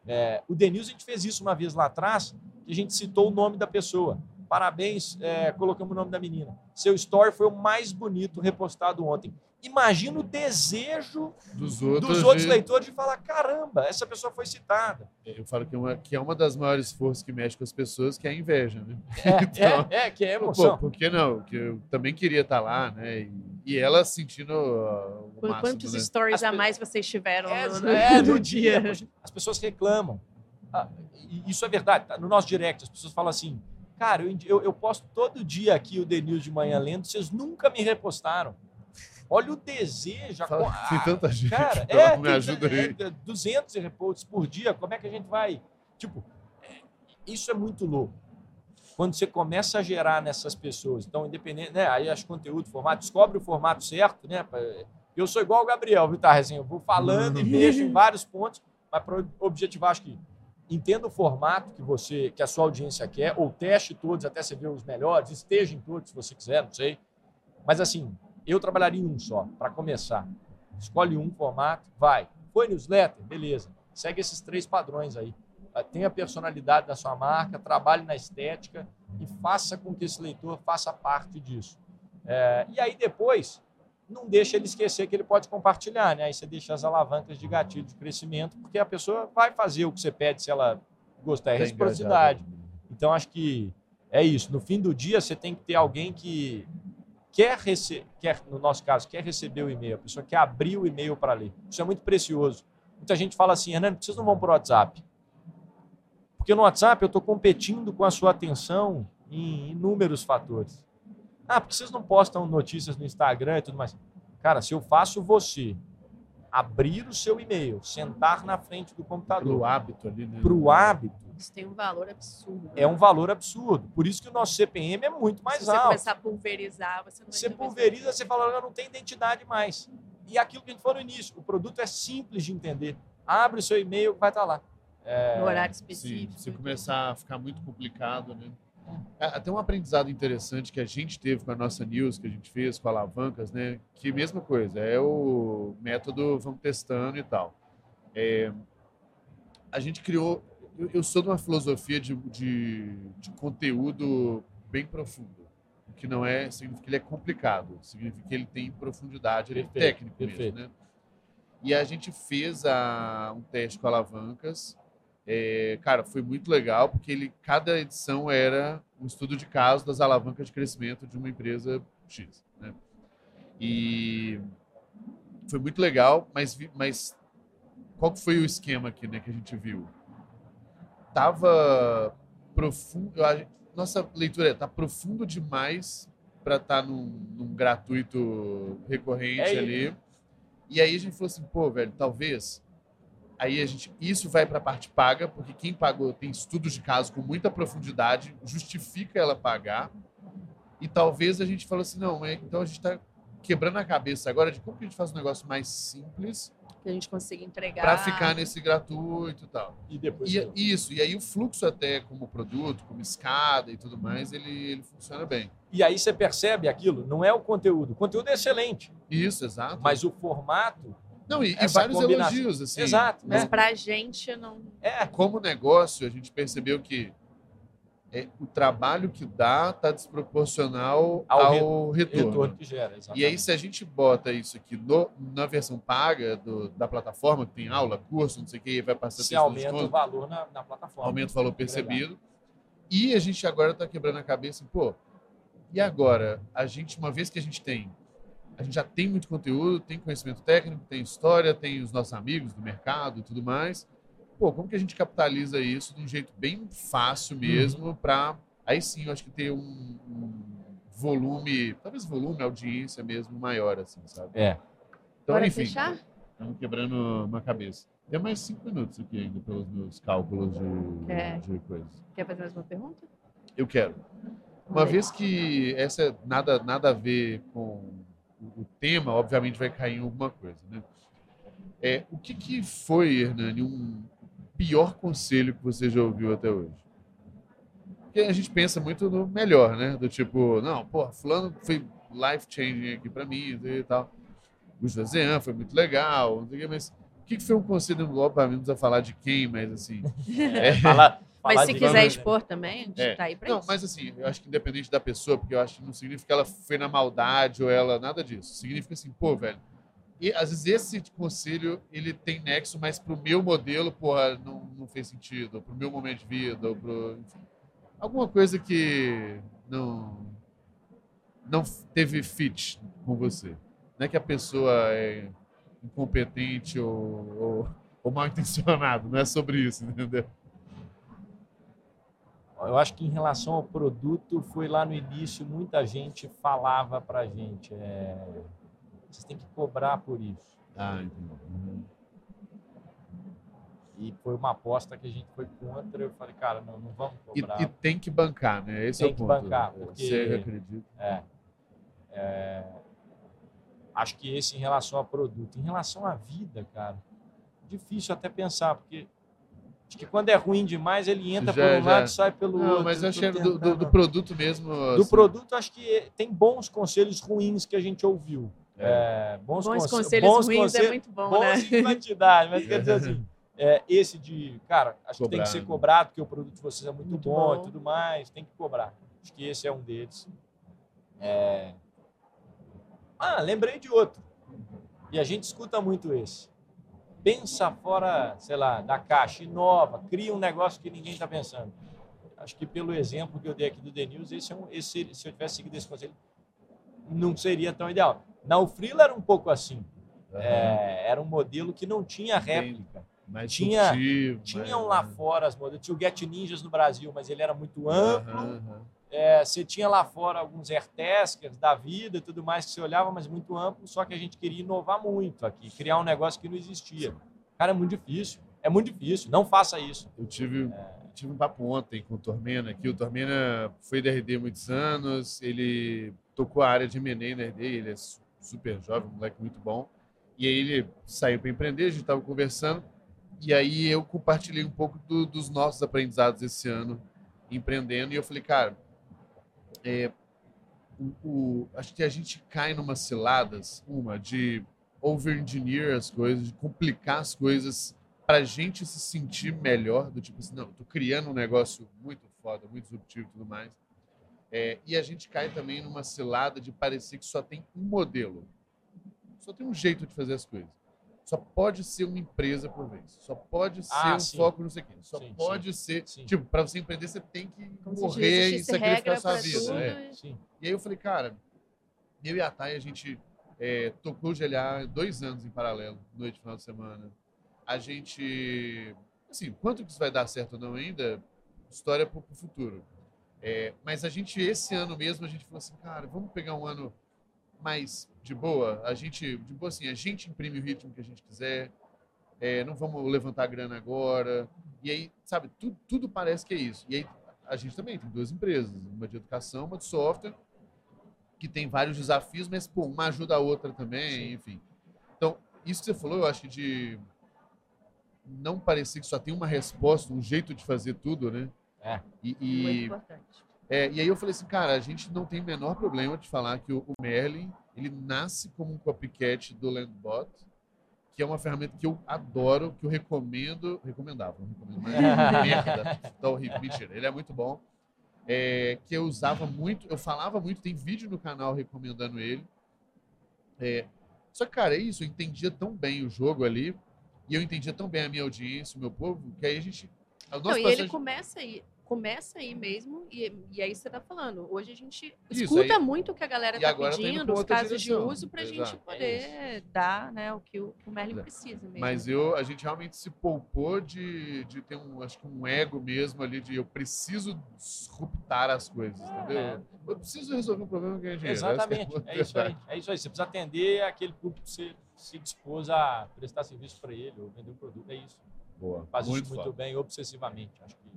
É, o Denilson, a gente fez isso uma vez lá atrás, que a gente citou o nome da pessoa. Parabéns, é, colocamos o nome da menina. Seu story foi o mais bonito repostado ontem. Imagina o desejo dos outros, dos outros de... leitores de falar: caramba, essa pessoa foi citada. Eu falo que, uma, que é uma das maiores forças que mexe com as pessoas, que é a inveja, né? É, então, é, é, que é emoção. Pô, por que não? Que eu também queria estar lá, né? E, e ela sentindo uh, o máximo, Quantos né? stories as a mais vocês tiveram é, no, no, é, no, dia? dia? As pessoas reclamam. Ah, isso é verdade. Tá? No nosso direct, as pessoas falam assim: cara, eu, eu, eu posto todo dia aqui o The News de manhã lendo, vocês nunca me repostaram. Olha o desejo. Fala, a... tem tanta gente. Cara, é, me ajuda aí. É, 200 reposts por dia. Como é que a gente vai. Tipo, é, isso é muito louco. Quando você começa a gerar nessas pessoas, então, independente, né? Aí acho conteúdo, formato, descobre o formato certo, né? Eu sou igual o Gabriel, viu, tá, Eu vou falando e mexo em vários pontos, mas para objetivar, acho que entenda o formato que você, que a sua audiência quer, ou teste todos até você ver os melhores, esteja em todos se você quiser, não sei. Mas assim, eu trabalharia em um só, para começar. Escolhe um formato, vai. Foi newsletter? Beleza. Segue esses três padrões aí. Ah, tenha a personalidade da sua marca, trabalhe na estética e faça com que esse leitor faça parte disso. É, e aí depois, não deixa ele esquecer que ele pode compartilhar, né? Aí você deixa as alavancas de gatilho de crescimento, porque a pessoa vai fazer o que você pede se ela gostar, é Tá reciprocidade. Então, acho que é isso. No fim do dia, você tem que ter alguém que quer receber, quer, no nosso caso, quer receber o e-mail, a pessoa quer abrir o e-mail para ler. Isso é muito precioso. Muita gente fala assim, Hernani, vocês não vão para o WhatsApp. Porque no WhatsApp eu estou competindo com a sua atenção em inúmeros fatores. Ah, porque vocês não postam notícias no Instagram e tudo mais. Cara, se eu faço você abrir o seu e-mail, sentar na frente do computador, Pro hábito ali, né? para o hábito, Isso tem um valor absurdo. é um valor absurdo. Por isso que o nosso CPM é muito mais Se você alto. começar a pulverizar, você não Você pulveriza, você fala, "Olha, não tem identidade mais. E aquilo que a gente falou no início, o produto é simples de entender. Abre o seu e-mail, vai estar lá. É, no horário Sim, específico. se começar a ficar muito complicado, né? É, Até um aprendizado interessante que a gente teve com a nossa news, que a gente fez com alavancas, né? Que mesma coisa, é o método vamos testando e tal. É, a gente criou. Eu, eu sou de uma filosofia de, de, de conteúdo bem profundo, que não é significa que ele é complicado, significa que ele tem profundidade, ele é Perfeito, técnico perfeito. mesmo, né? E a gente fez a, um teste com alavancas. É, cara, foi muito legal, porque ele, cada edição era um estudo de caso das alavancas de crescimento de uma empresa X. Né? E foi muito legal, mas, mas qual foi o esquema aqui né, que a gente viu? Tava profundo. Nossa leitura é, tá profundo demais para estar num, num gratuito recorrente É ali. E aí a gente falou assim, pô, velho, talvez. Aí a gente. Isso vai para a parte paga, porque quem pagou tem estudos de caso com muita profundidade, justifica ela pagar. E talvez a gente falou assim, não, é- então a gente está quebrando a cabeça agora de como que a gente faz um negócio mais simples Que a gente consiga entregar. para ficar nesse gratuito e tal. E depois. E, isso, e aí o fluxo até como produto, como escada e tudo mais, ele, ele funciona bem. E aí você percebe aquilo, não é o conteúdo. O conteúdo é excelente, Isso, exato. mas o formato. Não, e, e vários combinação- elogios, assim. Exato, Mas né? pra gente não. É. Como negócio, a gente percebeu que é, o trabalho que dá está desproporcional Ao ao, re- retorno. Retorno que gera, exatamente. E aí, se a gente bota isso aqui no- na versão paga do- da plataforma, que tem aula, curso, não sei o que, vai passar se aumenta o desconto, valor na, na plataforma. aumenta o valor percebido. E a gente agora está quebrando a cabeça, pô, e agora? A gente, uma vez que a gente tem, a gente já tem muito conteúdo, tem conhecimento técnico, tem história, tem os nossos amigos do mercado e tudo mais. Pô, como que a gente capitaliza isso de um jeito bem fácil mesmo para aí sim, eu acho que ter um, um volume, talvez volume, audiência mesmo maior, assim, sabe? É. Então, Bora enfim, fechar? estamos quebrando uma cabeça. Tem mais cinco minutos aqui ainda pelos meus cálculos de, É. de coisas. Quer fazer mais uma pergunta? Eu quero. Uma vez que essa é nada, nada a ver com o tema, obviamente vai cair em alguma coisa, né? É, o que, que foi, Hernani, um pior conselho que você já ouviu até hoje? Porque a gente pensa muito no melhor, né? Do tipo, não, porra, fulano foi life-changing aqui pra mim e tal. O Josean foi muito legal, não sei o quê, mas o que, que foi um conselho, obviamente, não precisa falar de quem, mas assim... É, fala- Mas se de- quiser expor também, a gente É. tá aí pra Não, isso. mas assim, eu acho que independente da pessoa, porque eu acho que não significa que ela foi na maldade ou ela. Nada disso. Significa assim, pô, velho. E às vezes esse conselho ele tem nexo, mas pro meu modelo, porra, não, não fez sentido. Ou pro meu momento de vida, ou pro. Enfim, alguma coisa que não. Não teve fit com você. Não é que a pessoa é incompetente ou, ou, ou mal intencionado, não é sobre isso, entendeu? Eu acho que em relação ao produto, foi lá no início, muita gente falava pra gente, é, vocês têm que cobrar por isso. Ah, entendi. Uhum. E foi uma aposta que a gente foi contra. Eu falei, cara, não, não vamos E, cobrar. e tem que bancar, né? Esse Tem é o que ponto. bancar, porque- Você acredita? É. É, Acho que esse em relação a produto. Em relação à vida, cara, difícil até pensar, porque acho que quando é ruim demais, ele entra Já- por um já- lado e sai pelo outro. Não, mas eu achei do, do- do produto mesmo. Do assim, produto, acho que tem bons conselhos ruins que a gente ouviu. é. É, bons, Bons conse- conselhos bons ruins conselhos- é muito bom, bons né? em quantidade, mas quer dizer assim, é, esse de, cara, acho que tem que ser né? cobrado, porque o produto de vocês é muito, Muito bom, bom. e tudo mais, tem que cobrar. Acho que esse é um deles. É, Ah, lembrei de outro. E a gente escuta muito esse. Pensa fora, sei lá, da caixa, inova, cria um negócio que ninguém está pensando. Acho que pelo exemplo que eu dei aqui do The News, esse, é um, esse se eu tivesse seguido esse conselho, não seria tão ideal. Na Ufrila era um pouco assim. Uhum. É, era um modelo que não tinha réplica. Mais tinha, tinham mais- lá fora as modelos. Tinha o Get Ninjas no Brasil, mas ele era muito amplo. Aham. É, você tinha lá fora alguns airtaskers da vida e tudo mais que você olhava, mas muito amplo, só que a gente queria inovar muito aqui, criar um negócio que não existia. Cara, é muito difícil. É muito difícil. Não faça isso. Eu tive, tive um papo ontem com o Tormena aqui. O Tormena foi da RD muitos anos, ele tocou a área de M&A na RD, ele é su- super jovem, um moleque muito bom. E aí ele saiu para empreender, a gente estava conversando, e aí eu compartilhei um pouco do- dos nossos aprendizados esse ano empreendendo, e eu falei, cara, é, o, o- acho que a gente cai numas ciladas, uma de over-engineer as coisas, de complicar as coisas para a gente se sentir melhor, do tipo assim, não, tô criando um negócio muito foda, muito disruptivo e tudo mais. É, e a gente cai também numa cilada de parecer que só tem um modelo, só tem um jeito de fazer as coisas. Só pode ser uma empresa por vez. Só pode ser Ah, um sim. foco não sei o quê. Só Sim, pode ser. Sim. Tipo, para você empreender, você tem que Como morrer e sacrificar sua vida. tudo. é. Sim. E aí eu falei, cara, eu e a Thay, a gente é, tocou o GLA dois anos em paralelo, noite, final de semana. A gente, assim, quanto que isso vai dar certo ou não ainda, história para o futuro. É, mas a gente, esse ano mesmo, a gente falou assim, cara, vamos pegar um ano mais de boa. A gente, de boa assim, a gente imprime o ritmo que a gente quiser, é, não vamos levantar grana agora. E aí, sabe, tudo, tudo parece que é isso. E aí a gente também tem duas empresas, uma de educação, uma de software, que tem vários desafios, mas pô, uma ajuda a outra também, enfim. Então, isso que você falou, eu acho que de não parecer que só tem uma resposta, um jeito de fazer tudo, né? É. E, Muito e, importante. É, e aí eu falei assim, cara, a gente não tem o menor problema de falar que o, o Merlin, ele nasce como um copycat do Landbot, que é uma ferramenta que eu adoro, que eu recomendo, recomendava, não recomendo mais, merda, tá horrível, mentira, ele é muito bom, é, que eu usava muito, eu falava muito, tem vídeo no canal recomendando ele, é, só que, cara, é isso, eu entendia tão bem o jogo ali, e eu entendia tão bem a minha audiência, o meu povo, que aí a gente... O Não, e ele de- começa aí, começa aí mesmo, e, e aí você tá falando. Hoje a gente Isso, escuta aí- muito o que a galera e tá pedindo, os casos de direção. uso, pra gente Exato. É poder dar né, o que o, o Merlin É. precisa mesmo. Mas eu, a gente realmente se poupou de, de ter um, acho que um ego mesmo ali de eu preciso disruptar as coisas, entendeu? É. Eu preciso resolver um problema que é dinheiro. Exatamente. É isso aí. É isso aí. Você precisa atender aquele público que você se dispôs a prestar serviço para ele ou vender um produto. É isso. Boa. Faz muito isso muito bem, obsessivamente. Acho que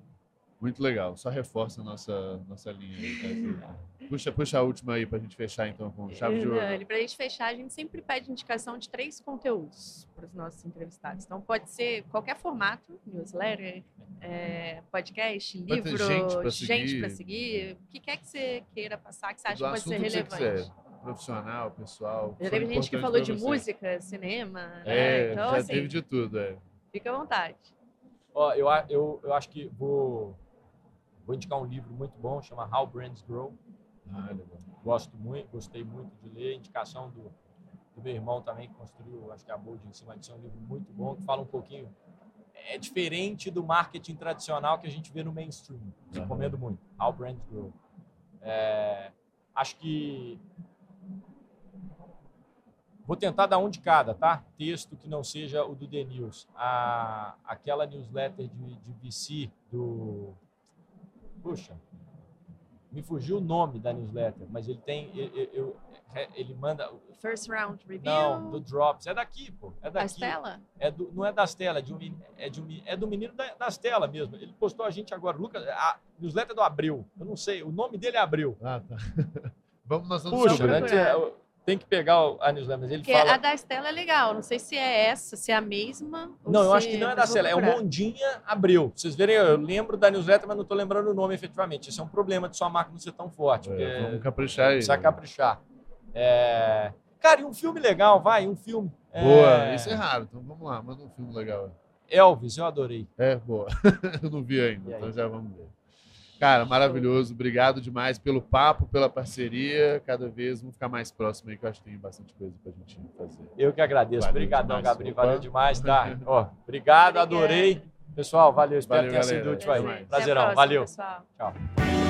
Muito legal. Só reforça a nossa, nossa linha aí. tá? Puxa, puxa a última aí pra gente fechar então com chave de ouro. Hernani, Pra gente fechar, a gente sempre pede indicação de três conteúdos para os nossos entrevistados. Então, pode ser qualquer formato, newsletter, é, podcast, Pode livro, gente pra gente seguir. para seguir. O que quer que você queira passar que você acha Do que pode ser relevante? Profissional, pessoal. Já teve gente que falou de você. música, cinema, né? É, então, já assim, teve de tudo, é. fica à vontade. Ó, eu, a- eu, eu acho que vou, vou indicar um livro muito bom, chama How Brands Grow. Ah, legal. Gosto muito, gostei muito de ler. Indicação do, do meu irmão também, que construiu, acho que a Bold em cima disso. É um livro muito bom, que fala um pouquinho. É diferente do marketing tradicional que a gente vê no mainstream. Aham. Recomendo muito. How Brands Grow. É, acho que. Vou tentar dar um de cada, tá? Texto que não seja o do The News. A, aquela newsletter de, de VC do. Puxa, me fugiu o nome da newsletter, mas ele tem. Ele, eu- ele manda. First round review. Não, do Drops. É daqui, pô. É daqui. Estela? É do, não é das telas, é, de um, é, de um, é do menino da, das telas mesmo. Ele postou a gente agora. Lucas, a newsletter do Abreu. Eu não sei, o nome dele é Abreu. Ah, tá. Vamos, nós vamos Puxa, descobrir. É, tem que pegar a newsletter, mas ele Porque fala. a da Estela é legal. Não sei se é essa, se é a mesma. Não, eu acho que não é da Cela, é o. Mondinha Abreu. Pra vocês verem, eu lembro da newsletter, mas não estou lembrando o nome efetivamente. Esse é um problema de sua marca não ser tão forte. É, vamos caprichar aí. Precisa caprichar. É... Cara, e um filme legal, vai, um filme. É, Boa, isso é raro. Então vamos lá, manda um filme legal. Elvis, eu adorei. É, boa. Eu não vi ainda, então já vamos ver. Cara, maravilhoso. Obrigado demais pelo papo, pela parceria. Cada vez vamos ficar mais próximo aí, que eu acho que tem bastante coisa pra gente fazer. Eu que agradeço. Valeu Obrigadão. Gabriel. Opa. Valeu demais, tá? Ó, obrigado, adorei. Pessoal, valeu. Espero Valeu, que tenha sido galera. útil aí. Prazer. Prazerão. próxima, Valeu. pessoal. Tchau.